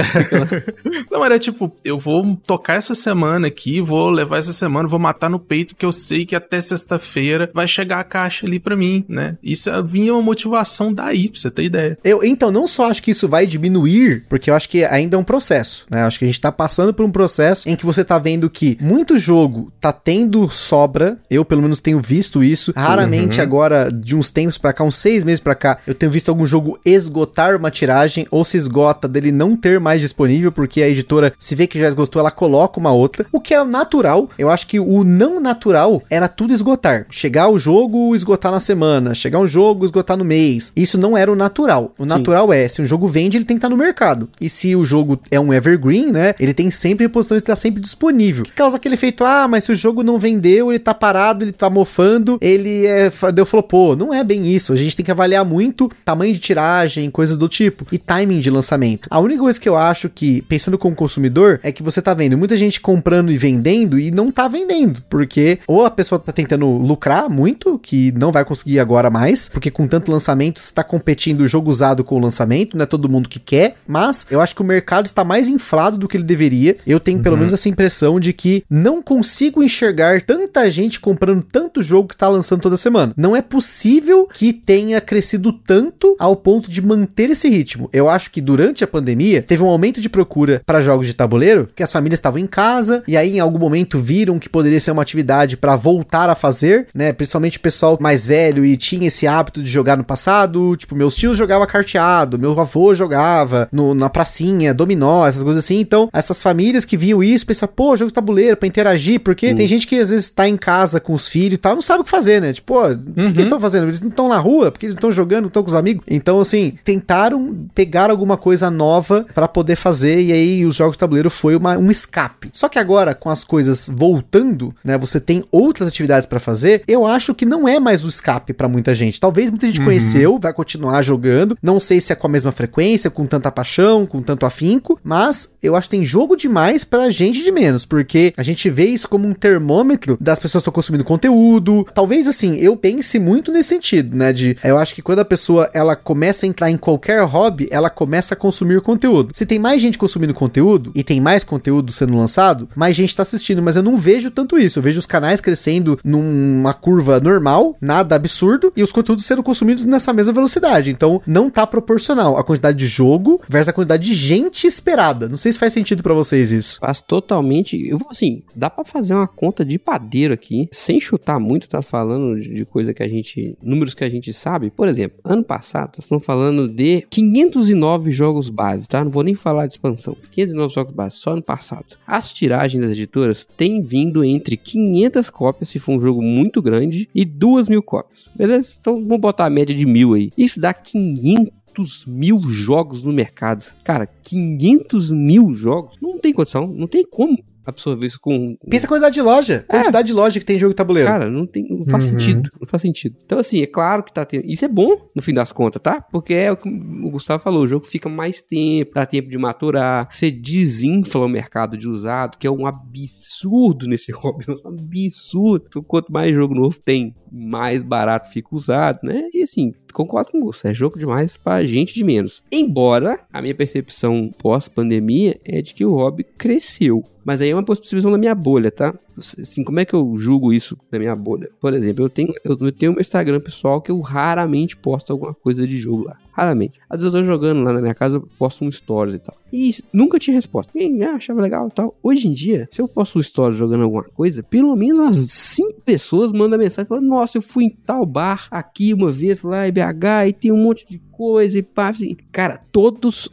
Não, era tipo, eu vou tocar essa semana aqui, vou levar essa semana, vou matar no peito, que eu sei que até sexta-feira vai chegar a caixa ali pra mim, né? Isso é- vinha uma motivação daí, pra você ter ideia. Eu, então, não só acho que isso vai diminuir, porque eu acho que ainda é um processo, né? Eu acho que a gente tá passando por um processo em que você tá vendo que muito jogo tá tendo sobra. Eu, pelo menos, tenho visto isso. Raramente agora, de uns tempos pra cá, uns seis meses pra cá, eu tenho visto algum jogo esgotar uma tiragem ou se esgota dele não ter mais disponível, porque a editora se vê que já esgotou, ela coloca uma outra. O que é natural. Eu acho que o não natural era tudo esgotar. Chegar o jogo, esgotar na semana. Chegar um jogo, esgotar no mês. Isso não era o natural. O natural é, se um jogo vende, ele tem que estar no mercado. E se o jogo é um evergreen, né? Ele tem sempre reposição, ele tá sempre disponível. Que causa aquele efeito, ah, mas se o jogo não vendeu, ele tá parado, ele tá mofando, ele é, deu flopou. Não é bem isso. A gente tem que avaliar muito tamanho de tiragem, coisas do tipo, e timing de lançamento. A única coisa que eu acho que, pensando como consumidor, é que você tá vendo muita gente comprando e vendendo e não tá vendendo. Porque ou a pessoa tá tentando lucrar muito, que não vai conseguir agora mais, porque com tanto lançamento você tá competindo o jogo usado com o lançamento, não é todo mundo que quer, mas eu acho que o mercado está mais inflado do que ele deveria. Eu tenho pelo menos essa impressão de que não consigo enxergar tanta gente comprando tanto jogo que tá lançando toda semana. Não é possível que tenha crescido tanto ao ponto de manter esse ritmo. Eu acho que durante a pandemia teve um aumento de procura para jogos de tabuleiro, que as famílias estavam em casa e aí em algum momento viram que poderia ser uma atividade para voltar a fazer, né? Principalmente o pessoal mais velho e tinha esse hábito de jogar no passado, tipo, meus tios jogavam carteado, meu avô jogava no, na pracinha, dominó, essas coisas assim. Então, essas famílias que viam isso, pensavam, pô, jogo de tabuleiro para interagir, porque tem gente que às vezes tá em casa com os filhos e tal, não sabe o que fazer, né? Tipo, o que, que eles estão fazendo? Eles não estão na rua, porque eles não estão jogando, não estão com os amigos. Então, assim, tentaram pegar alguma coisa nova para poder fazer e aí os jogos de tabuleiro foi uma, um escape. Só que agora, com as coisas voltando, né, você tem outras atividades para fazer, eu acho que não é mais o escape para muita gente. Talvez muita gente conheceu, vai continuar jogando, não sei se é com a mesma frequência, com tanta paixão, com tanto afinco, mas eu acho que tem jogo demais pra gente de menos, porque a gente vê isso como um termômetro das pessoas que estão consumindo conteúdo. Talvez assim, eu pense muito nesse sentido, né, de eu acho que quando a pessoa ela começa a entrar em qualquer hobby, ela começa a consumir conteúdo. Se tem mais gente consumindo conteúdo e tem mais conteúdo sendo lançado, mais gente tá assistindo, mas eu não vejo tanto isso. Eu vejo os canais crescendo numa curva normal, nada absurdo, e os conteúdos sendo consumidos nessa mesma velocidade. Então, não tá proporcional a quantidade de jogo versus a quantidade de gente esperada. Não sei se faz sentido pra vocês isso. Faz totalmente. Eu vou assim, dá pra fazer uma conta de padeiro aqui, sem chutar muito, tá falando de coisa que a gente. números que a gente sabe. Por exemplo, ano passado, nós estamos falando de 509 jogos base, tá? Não vou nem falar de expansão. 509 jogos base, só ano passado. As tiragens das editoras têm vindo entre 500 cópias, se for um jogo muito grande, e 2 mil cópias. Beleza? Então vamos botar a média de mil aí. Isso dá 500 mil jogos no mercado. Cara, 500 mil jogos? Não tem condição, não tem como absorver isso com. Pensa a quantidade de loja. Quantidade de loja que tem jogo de tabuleiro. Cara, não tem, não faz Uhum. sentido, não faz sentido. Então assim, é claro que tá tendo, isso é bom no fim das contas, tá? Porque é o que o Gustavo falou, o jogo fica mais tempo, dá tempo de maturar, você desinfla o mercado de usado, que é um absurdo nesse hobby, um absurdo. Então, quanto mais jogo novo tem, mais barato fica usado, né? E assim, concordo com o Gustavo, é jogo demais pra gente de menos. Embora a minha percepção pós-pandemia é de que o hobby cresceu. Mas aí é uma percepção da minha bolha, tá? Assim, como é que eu julgo isso na minha bolha? Por exemplo, eu tenho, eu tenho um Instagram pessoal que eu raramente posto alguma coisa de jogo lá. Raramente. Às vezes eu tô jogando lá na minha casa, eu posto um stories e tal. E nunca tinha resposta. Ninguém ah, achava legal e tal. Hoje em dia, se eu posto um stories jogando alguma coisa, pelo menos umas 5 pessoas mandam mensagem falando: Nossa, eu fui em tal bar aqui uma vez lá em BH e tem um monte de coisa e pá. assim. Cara, todos,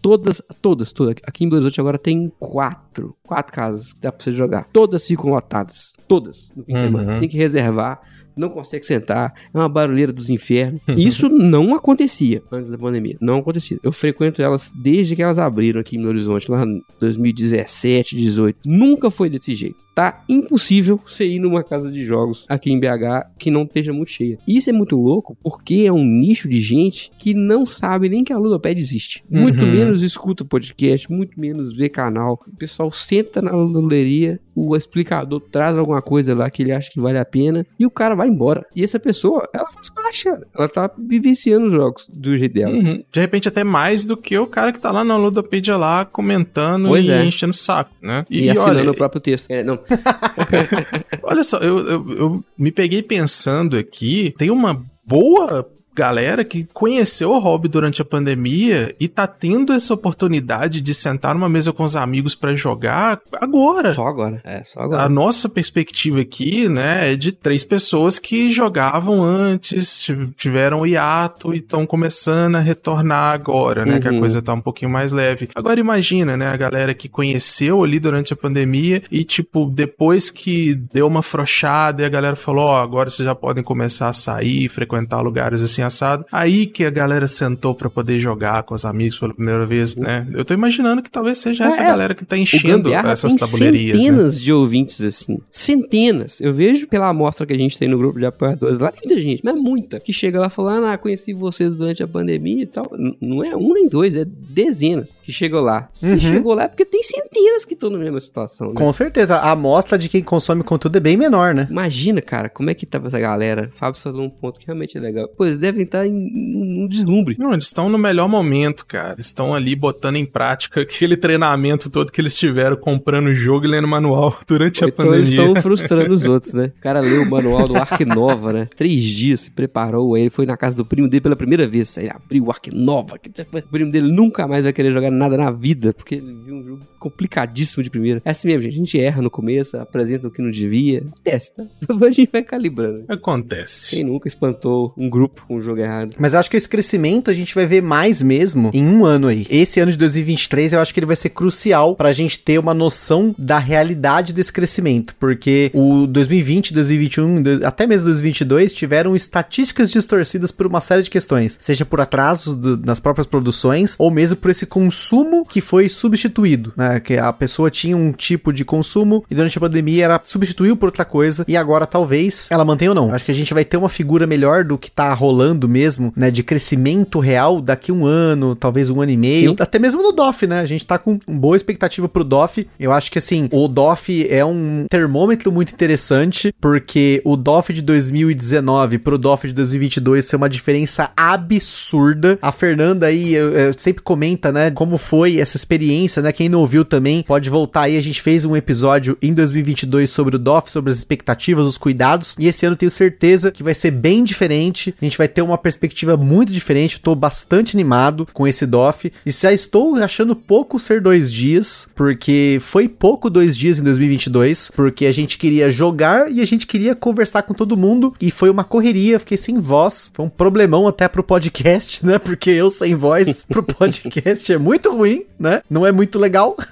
todas, todas, todas. Aqui em Belo Horizonte agora tem quatro, quatro casas que dá pra você jogar. Todas ficam lotadas. Todas. No fim de semana. Você tem que reservar. Não consegue sentar, é uma barulheira dos infernos. Isso não acontecia antes da pandemia. Não acontecia. Eu frequento elas desde que elas abriram aqui em Belo Horizonte, lá em 2017, 18. Nunca foi desse jeito. Tá impossível você ir numa casa de jogos aqui em BH que não esteja muito cheia. Isso é muito louco porque é um nicho de gente que não sabe nem que a Ludoped existe. Muito Uhum. menos escuta podcast, muito menos vê canal. O pessoal senta na ludoleria, o explicador traz alguma coisa lá que ele acha que vale a pena e o cara vai embora. E essa pessoa, ela faz parte. Ela tá vivenciando os jogos do jeito dela. Uhum. De repente até mais do que o cara que tá lá na Ludopedia lá comentando Pois e é. enchendo o saco, né? E, assinando olha, o próprio texto. É, não, Olha só, eu, eu, eu me peguei pensando aqui, tem uma boa galera que conheceu o hobby durante a pandemia e tá tendo essa oportunidade de sentar numa mesa com os amigos pra jogar agora. só agora. É, só A agora. nossa perspectiva aqui, né, é de três pessoas que jogavam antes, tiv- tiveram o hiato e estão começando a retornar agora, né, que a Uhum. coisa tá um pouquinho mais leve. Agora imagina, né, a galera que conheceu ali durante a pandemia e, tipo, depois que deu uma frouxada e a galera falou, ó, agora vocês já podem começar a sair, frequentar lugares assim assado. Aí que a galera sentou pra poder jogar com os amigos pela primeira vez, né? Eu tô imaginando que talvez seja essa É, galera que tá enchendo essas tem tabulerias, né? centenas de ouvintes, assim. Centenas. Eu vejo pela amostra que a gente tem no grupo de apoiadores lá, tem muita gente, mas muita, que chega lá falando, ah, conheci vocês durante a pandemia e tal. N- não é um nem dois, é dezenas que chegou lá. Se Uhum. chegou lá é porque tem centenas que estão na mesma situação, né? Com certeza, a amostra de quem consome conteúdo é bem menor, né? Imagina, cara, como é que tava essa galera. Fábio falou um ponto que realmente é legal. Pô, eles devem estar em um deslumbre. Não, eles estão no melhor momento, cara. Estão ali botando em prática aquele treinamento todo que eles tiveram comprando o jogo e lendo manual durante a Então eles pandemia. estão frustrando os outros, né? O cara leu o manual do Ark Nova, né? Três dias se preparou, aí ele foi na casa do primo dele pela primeira vez. Aí ele abriu o Ark Nova. O primo dele nunca mais vai querer jogar nada na vida, porque ele viu um jogo complicadíssimo de primeira. É assim mesmo, gente. A gente erra no começo, apresenta o que não devia, testa. Depois a gente vai calibrando. Acontece. Quem nunca espantou um grupo com um jogo errado? Mas eu acho que esse crescimento a gente vai ver mais mesmo em um ano aí. Esse ano de 2023 eu acho que ele vai ser crucial pra gente ter uma noção da realidade desse crescimento, porque o 2020, 2021, do- até mesmo 2022 tiveram estatísticas distorcidas por uma série de questões, seja por atrasos do- nas próprias produções ou mesmo por esse consumo que foi substituído, né? Que a pessoa tinha um tipo de consumo e durante a pandemia ela substituiu por outra coisa e agora talvez ela mantenha ou não. Acho que a gente vai ter uma figura melhor do que tá rolando mesmo, né? De crescimento real daqui um ano, talvez um ano e meio. Sim. Até mesmo no DOF, né? A gente tá com boa expectativa pro DOF. Eu acho que assim, o DOF é um termômetro muito interessante, porque o DOF de 2019 pro DOF de 2022 foi uma diferença absurda. A Fernanda aí eu- eu sempre comenta, né, como foi essa experiência, né? Quem não ouviu também pode voltar aí. A gente fez um episódio em 2022 sobre o DOF, sobre as expectativas, os cuidados. E esse ano tenho certeza que vai ser bem diferente. A gente vai ter uma perspectiva muito diferente. Tô bastante animado com esse DOF. E já estou achando pouco ser dois dias, porque foi pouco dois dias em 2022, porque a gente queria jogar e a gente queria conversar com todo mundo. E foi uma correria, fiquei sem voz. Foi um problemão até pro podcast, né? Porque eu sem voz pro podcast é muito ruim, né? Não é muito legal.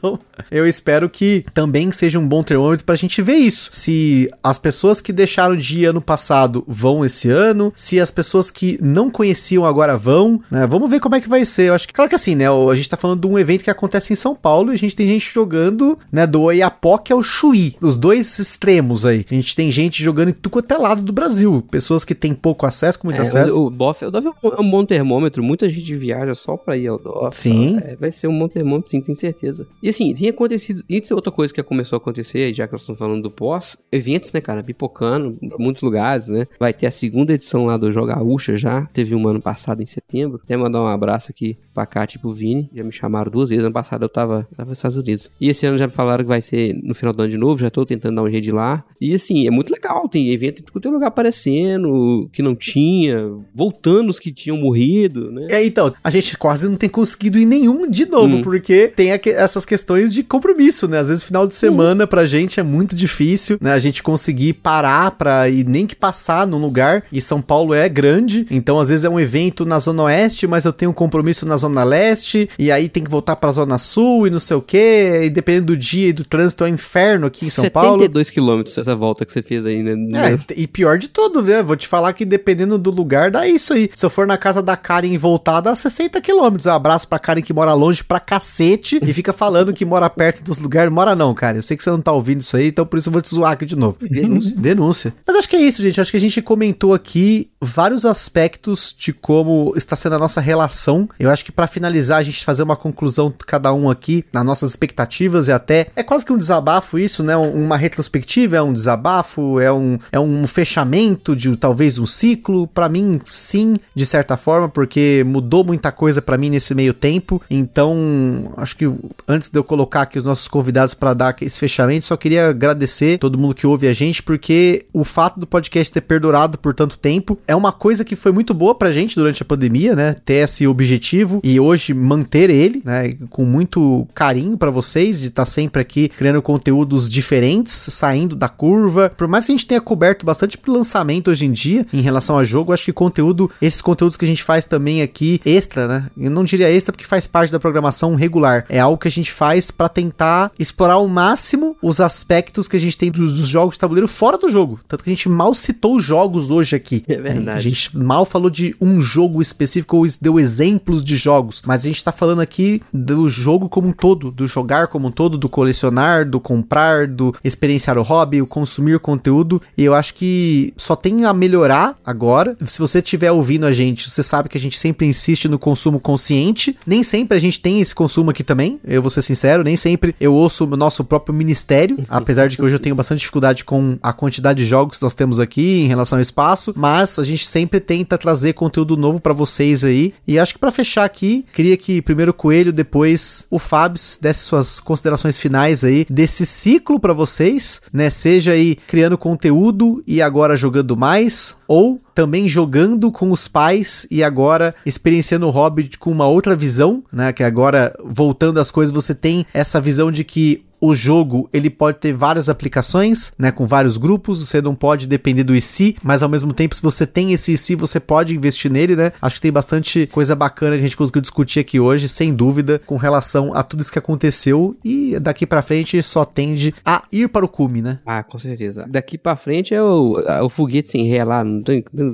Então, eu espero que também seja um bom termômetro pra gente ver isso. Se as pessoas que deixaram de ir ano passado vão esse ano, se as pessoas que não conheciam agora vão, né? Vamos ver como é que vai ser. Eu acho que, claro que assim, né? A gente tá falando de um evento que acontece em São Paulo e a gente tem gente jogando, né? Do Oiapoque ao Chuí, os dois extremos aí. A gente tem gente jogando em tudo quanto é lado do Brasil. Pessoas que têm pouco acesso, com muito É, acesso. o, o é um- é um bom termômetro. Muita gente viaja só pra ir ao DOF. Sim. É, vai ser um bom termômetro, sim, tenho certeza. E assim, tem acontecido. Isso é outra coisa que começou a acontecer, já que nós estamos falando do pós. Eventos, né, cara? Pipocando, em muitos lugares, né? Vai ter a segunda edição lá do Joga Gaúcha já. Teve um ano passado em setembro. Até mandar um abraço aqui pra Cátia e pro Vini. Já me chamaram duas vezes. Ano passado eu tava, tava nos Estados Unidos. E esse ano já me falaram que vai ser no final do ano de novo. Já tô tentando dar um jeito de lá. E assim, é muito legal. Tem evento em tudo quanto é lugar aparecendo, que não tinha, voltando os que tinham morrido, né? É, então, a gente quase não tem conseguido ir nenhum de novo, Hum. porque tem essas questões questões de compromisso, né? Às vezes final de semana pra gente é muito difícil, né? A gente conseguir parar pra ir nem que passar num lugar. E São Paulo é grande, então às vezes é um evento na Zona Oeste, mas eu tenho um compromisso na Zona Leste, e aí tem que voltar pra Zona Sul e não sei o quê. E dependendo do dia e do trânsito, é um inferno aqui em São Paulo. 72 quilômetros essa volta que você fez aí, né? É, e pior de tudo, viu? Vou te falar que dependendo do lugar, dá isso aí. Se eu for na casa da Karen e voltar, dá 60 quilômetros. Um abraço pra Karen que mora longe pra cacete e fica falando que mora perto dos lugares. Mora não, cara. Eu sei que você não tá ouvindo isso aí, então por isso eu vou te zoar aqui de novo. Denúncia. Denúncia. Mas acho que é isso, gente. Acho que a gente comentou aqui vários aspectos de como está sendo a nossa relação. Eu acho que pra finalizar, a gente fazer uma conclusão cada um aqui nas nossas expectativas e até é quase que um desabafo isso, né? Um- Uma retrospectiva é um desabafo, é um, é um fechamento de talvez um ciclo. Pra mim, sim, de certa forma, porque mudou muita coisa pra mim nesse meio tempo. Então, acho que antes de eu colocar aqui os nossos convidados pra dar esse fechamento, só queria agradecer todo mundo que ouve a gente, porque o fato do podcast ter perdurado por tanto tempo é uma coisa que foi muito boa pra gente durante a pandemia, né? Ter esse objetivo e hoje manter ele, né? Com muito carinho pra vocês de estar sempre aqui criando conteúdos diferentes, saindo da curva. Por mais que a gente tenha coberto bastante lançamento hoje em dia em relação a jogo, acho que conteúdo, esses conteúdos que a gente faz também aqui extra, né? Eu não diria extra porque faz parte da programação regular. É algo que a gente faz pra tentar explorar ao máximo os aspectos que a gente tem dos, dos jogos de tabuleiro fora do jogo. Tanto que a gente mal citou os jogos hoje aqui. É verdade. A gente mal falou de um jogo específico ou deu exemplos de jogos, mas a gente tá falando aqui do jogo como um todo, do jogar como um todo, do colecionar, do comprar, do experienciar o hobby, o consumir conteúdo. E eu acho que só tem a melhorar agora. Se você estiver ouvindo a gente, você sabe que a gente sempre insiste no consumo consciente. Nem sempre a gente tem esse consumo aqui também. Eu vou ser sincero, nem sempre eu ouço o nosso próprio ministério, apesar de que hoje eu tenho bastante dificuldade com a quantidade de jogos que nós temos aqui em relação ao espaço, mas a gente sempre tenta trazer conteúdo novo pra vocês aí. E acho que pra fechar aqui, queria que primeiro o Coelho, depois o Fabs desse suas considerações finais aí desse ciclo pra vocês, né? Seja aí criando conteúdo e agora jogando mais, ou também jogando com os pais e agora experienciando o hobby com uma outra visão, né? Que agora, voltando às coisas, você tem essa visão de que o jogo ele pode ter várias aplicações, né, com vários grupos, você não pode depender do IC, mas ao mesmo tempo se você tem esse IC, você pode investir nele, né? Acho que tem bastante coisa bacana que a gente conseguiu discutir aqui hoje, sem dúvida, com relação a tudo isso que aconteceu e daqui pra frente só tende a ir para o cume, né? Ah, com certeza. Daqui pra frente é o, é o foguete sem ré lá,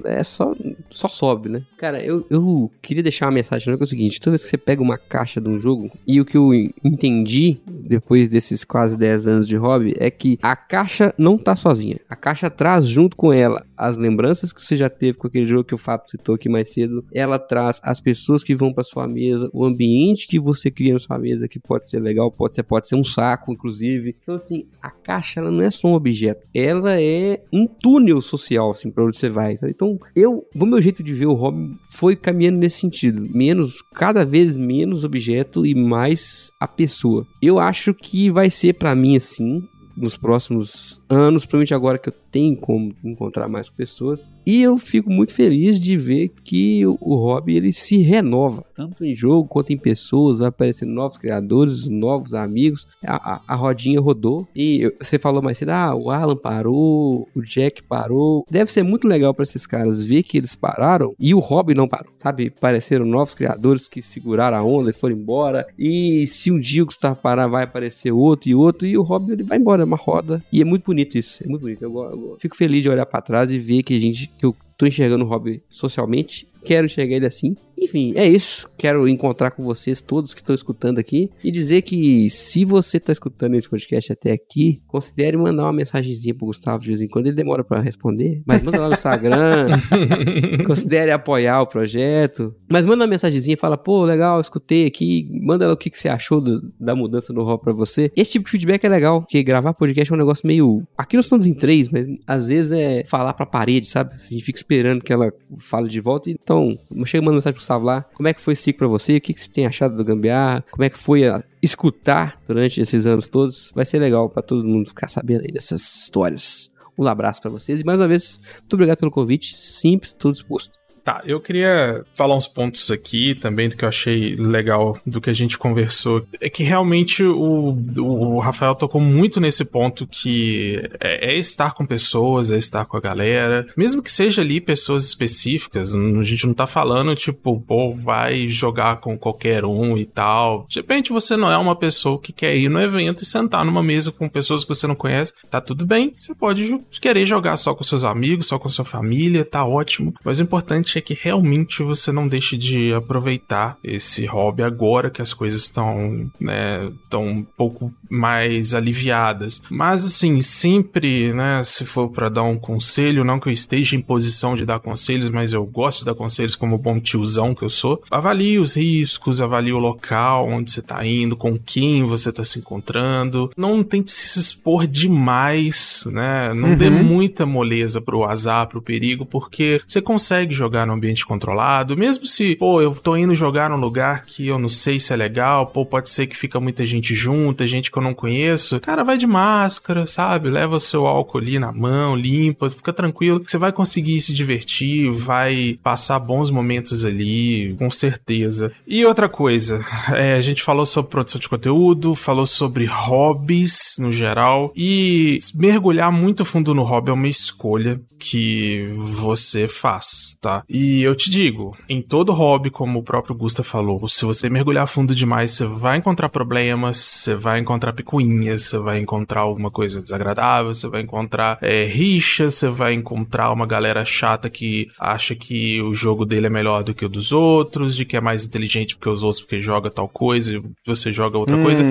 é só, só sobe, né? Cara, eu, eu queria deixar uma mensagem, né, que é o seguinte, toda vez que você pega uma caixa de um jogo, e o que eu entendi depois desses quase 10 anos de hobby, é que a caixa não tá sozinha. A caixa traz junto com ela as lembranças que você já teve com aquele jogo que o Fábio citou aqui mais cedo, ela traz as pessoas que vão pra sua mesa, o ambiente que você cria na sua mesa, que pode ser legal, pode ser, pode ser um saco, inclusive. Então, assim, a caixa, ela não é só um objeto, ela é um túnel social, assim, pra onde você vai. Então, eu, o meu jeito de ver o hobby foi caminhando nesse sentido, menos, cada vez menos objeto e mais a pessoa. Eu acho que vai ser pra mim, assim, nos próximos anos, principalmente agora que eu tenho como encontrar mais pessoas. E eu fico muito feliz de ver que o, o hobby ele se renova, tanto em jogo quanto em pessoas, aparecendo novos criadores, novos amigos. A, a, a rodinha rodou e eu- você falou mais cedo, ah, o Alan parou, o Jack parou. Deve ser muito legal para esses caras ver que eles pararam e o hobby não parou, sabe? Apareceram novos criadores que seguraram a onda e foram embora. E se um dia o Gustavo parar, vai aparecer outro e outro e o hobby ele vai embora, é uma roda. E é muito bonito isso, é muito bonito. Eu, go- eu fico feliz de olhar para trás e ver que a gente que eu tô enxergando o hobby socialmente, quero enxergar ele assim. Enfim, é isso. Quero encontrar com vocês todos que estão escutando aqui e dizer que se você está escutando esse podcast até aqui, considere mandar uma mensagenzinha pro Gustavo de vez em quando. Ele demora para responder, mas manda lá no Instagram. considere apoiar o projeto. Mas manda uma mensagenzinha fala, pô, legal, escutei aqui. Manda lá o que, que você achou do- da mudança no hobby pra você. Esse tipo de feedback é legal, porque gravar podcast é um negócio meio. Aqui nós estamos em três, mas às vezes é falar pra parede, sabe? A gente fica esperando que ela fale de volta. Então, chega mandando mensagem pro Gustavo lá. Como é que foi esse ciclo pra você? O que, que você tem achado do Gambiar? Como é que foi a escutar durante esses anos todos? Vai ser legal pra todo mundo ficar sabendo aí dessas histórias. Um abraço pra vocês e mais uma vez, muito obrigado pelo convite. Simples, estou disposto. Tá, eu queria falar uns pontos aqui também do que eu achei legal do que a gente conversou. É que realmente o, o Rafael tocou muito nesse ponto que é, é estar com pessoas, é estar com a galera. Mesmo que seja ali pessoas específicas, a gente não tá falando, tipo, pô, vai jogar com qualquer um e tal. De repente você não é uma pessoa que quer ir no evento e sentar numa mesa com pessoas que você não conhece, tá tudo bem. Você pode querer jogar só com seus amigos, só com sua família, tá ótimo. Mas o importante é que realmente você não deixe de aproveitar esse hobby agora que as coisas estão, né, tão um pouco mais aliviadas. Mas assim, sempre, né, se for para dar um conselho, não que eu esteja em posição de dar conselhos, mas eu gosto de dar conselhos como bom tiozão que eu sou. Avalie os riscos, avalie o local onde você tá indo, com quem você tá se encontrando. Não tente se expor demais, né? Não uhum. dê muita moleza pro azar, pro perigo, porque você consegue jogar no ambiente controlado, mesmo se, pô, eu tô indo jogar num lugar que eu não sei se é legal, pô, pode ser que fica muita gente junto, gente que eu não conheço. Cara, vai de máscara, sabe? Leva o seu álcool ali na mão, limpa, fica tranquilo, que você vai conseguir se divertir, vai passar bons momentos ali, com certeza. E outra coisa, é, a gente falou sobre produção de conteúdo, falou sobre hobbies no geral, e mergulhar muito fundo no hobby é uma escolha que você faz, tá? E eu te digo, em todo hobby, como o próprio Gusta falou, se você mergulhar fundo demais, você vai encontrar problemas, você vai encontrar picuinhas, você vai encontrar alguma coisa desagradável, você vai encontrar é, rixas, você vai encontrar uma galera chata que acha que o jogo dele é melhor do que o dos outros, de que é mais inteligente que os outros porque joga tal coisa e você joga outra hum. coisa.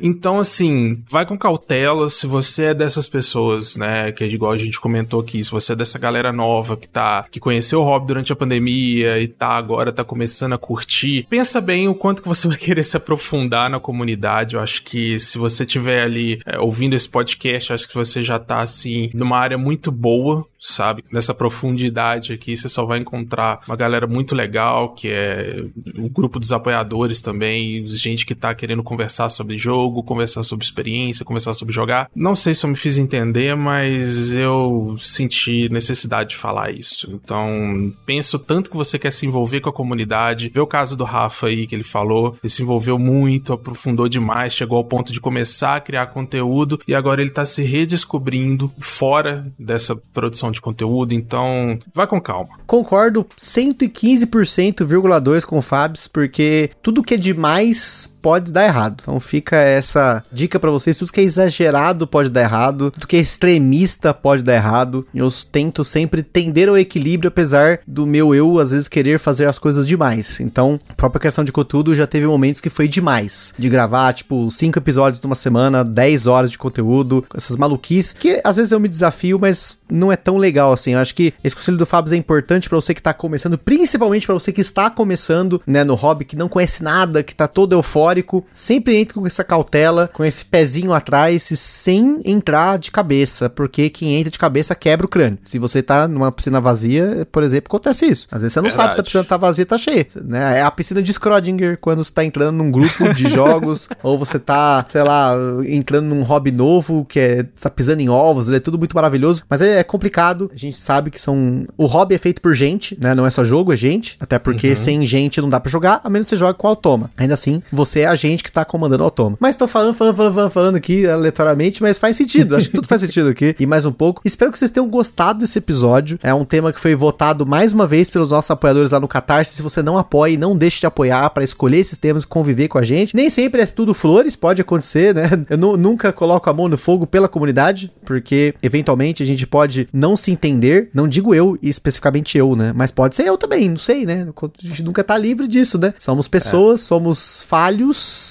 Então, assim, vai com cautela se você é dessas pessoas, né, que é igual a gente comentou aqui, se você é dessa galera nova que tá, que conheceu o hobby durante a pandemia e tá agora tá começando a curtir, pensa bem o quanto que você vai querer se aprofundar na comunidade. Eu acho que se você tiver ali é, ouvindo esse podcast, acho que você já tá assim numa área muito boa sabe? Nessa profundidade aqui, você só vai encontrar uma galera muito legal, que é o grupo dos apoiadores também, gente que tá querendo conversar sobre jogo, conversar sobre experiência, conversar sobre jogar. Não sei se eu me fiz entender, mas eu senti necessidade de falar isso. Então, penso tanto que você quer se envolver com a comunidade. Vê o caso do Rafa aí que ele falou, ele se envolveu muito, aprofundou demais, chegou ao ponto de começar a criar conteúdo e agora ele tá se redescobrindo fora dessa produção produção de conteúdo, então vai com calma. Concordo 115,2 com o Fabs, porque tudo que é demais pode dar errado. Então fica essa dica para vocês, tudo que é exagerado pode dar errado, tudo que é extremista pode dar errado. Eu tento sempre tender ao equilíbrio, apesar do meu eu às vezes querer fazer as coisas demais. Então, a própria questão de conteúdo já teve momentos que foi demais, de gravar tipo cinco episódios numa semana, 10 horas de conteúdo, essas maluquices, que às vezes eu me desafio, mas não é tão legal assim. Eu acho que esse conselho do Fábio é importante para você que tá começando, principalmente para você que está começando, né, no hobby, que não conhece nada, que tá todo eufórico. Sempre entre com essa cautela, com esse pezinho atrás, sem entrar de cabeça, porque quem entra de cabeça quebra o crânio. Se você tá numa piscina vazia, por exemplo, acontece isso. Às vezes você não Verdade. sabe se a piscina tá vazia tá cheia, né? É a piscina de Schrödinger quando você tá entrando num grupo de jogos, ou você tá, sei lá, entrando num hobby novo, que é tá pisando em ovos, é tudo muito maravilhoso, mas é, é complicado. A gente sabe que são. O hobby é feito por gente, né? Não é só jogo, é gente. Até porque uhum. sem gente não dá para jogar, a menos que você jogue com automa. Ainda assim, você é a gente que tá comandando o automa. Mas tô falando, falando, falando, falando, falando aqui aleatoriamente, mas faz sentido. Acho que tudo faz sentido aqui. E mais um pouco. Espero que vocês tenham gostado desse episódio. É um tema que foi votado mais uma vez pelos nossos apoiadores lá no Catarse. Se você não apoia, não deixe de apoiar para escolher esses temas e conviver com a gente. Nem sempre é tudo flores, pode acontecer, né? Eu nunca coloco a mão no fogo pela comunidade, porque eventualmente a gente pode não se entender. Não digo eu, especificamente eu, né? Mas pode ser eu também, não sei, né? A gente nunca tá livre disso, né? Somos pessoas, é. somos falhos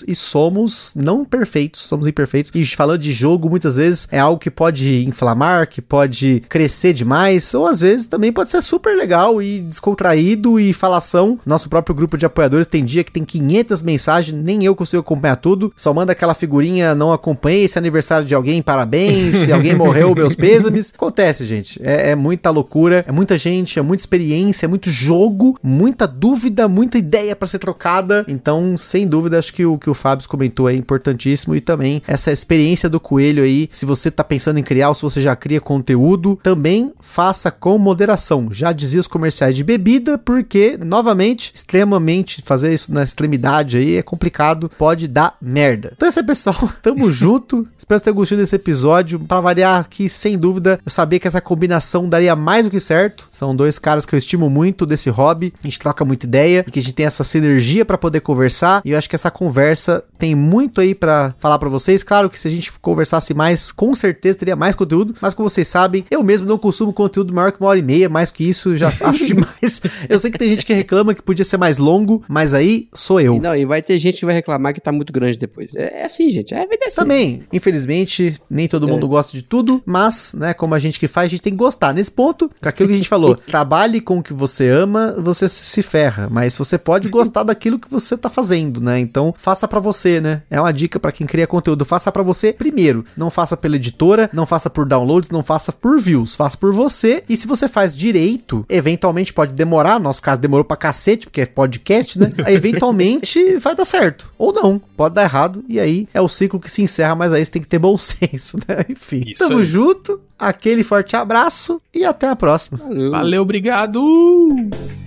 e somos não perfeitos, somos imperfeitos. E falando de jogo, muitas vezes é algo que pode inflamar, que pode crescer demais, ou às vezes também pode ser super legal e descontraído e falação. Nosso próprio grupo de apoiadores tem dia que tem 500 mensagens, nem eu consigo acompanhar tudo. Só manda aquela figurinha, não acompanhei esse aniversário de alguém, parabéns. Se alguém morreu, meus pêsames. Acontece, gente. É, é muita loucura, é muita gente, é muita experiência, é muito jogo, muita dúvida, muita ideia para ser trocada. Então, sem dúvida, acho que o que o Fábio comentou é importantíssimo e também essa experiência do coelho aí, se você tá pensando em criar ou se você já cria conteúdo, também faça com moderação. Já dizia os comerciais de bebida, porque, novamente, extremamente fazer isso na extremidade aí é complicado, pode dar merda. Então é isso aí, pessoal. Tamo junto. Espero ter gostado desse episódio. Para variar aqui, sem dúvida, eu sabia que essa combinação daria mais do que certo. São dois caras que eu estimo muito desse hobby. A gente troca muita ideia e que a gente tem essa sinergia para poder conversar. E eu acho que essa conversa tem muito aí para falar para vocês. Claro que se a gente conversasse mais, com certeza teria mais conteúdo. Mas como vocês sabem, eu mesmo não consumo conteúdo maior que uma hora e meia. Mais que isso, já acho demais. Eu sei que tem gente que reclama que podia ser mais longo, mas aí sou eu. E não, e vai ter gente que vai reclamar que tá muito grande depois. É, é assim, gente. É, vai assim. Também, infelizmente, nem todo mundo gosta de tudo, mas, né, como a gente que faz, a gente tem que gostar. Nesse ponto, com aquilo que a gente falou, trabalhe com o que você ama, você se ferra, mas você pode gostar daquilo que você tá fazendo, né? Então, faça para você, né? É uma dica para quem cria conteúdo, faça para você primeiro. Não faça pela editora, não faça por downloads, não faça por views, faça por você. E se você faz direito, eventualmente pode demorar, no nosso caso demorou pra cacete, porque é podcast, né? Eventualmente vai dar certo. Ou não, pode dar errado, e aí é o ciclo que se encerra, mas aí você tem que ter bom senso, né? Enfim. Isso Tamo aí. junto, aquele forte abraço e até a próxima. Valeu. Valeu, obrigado!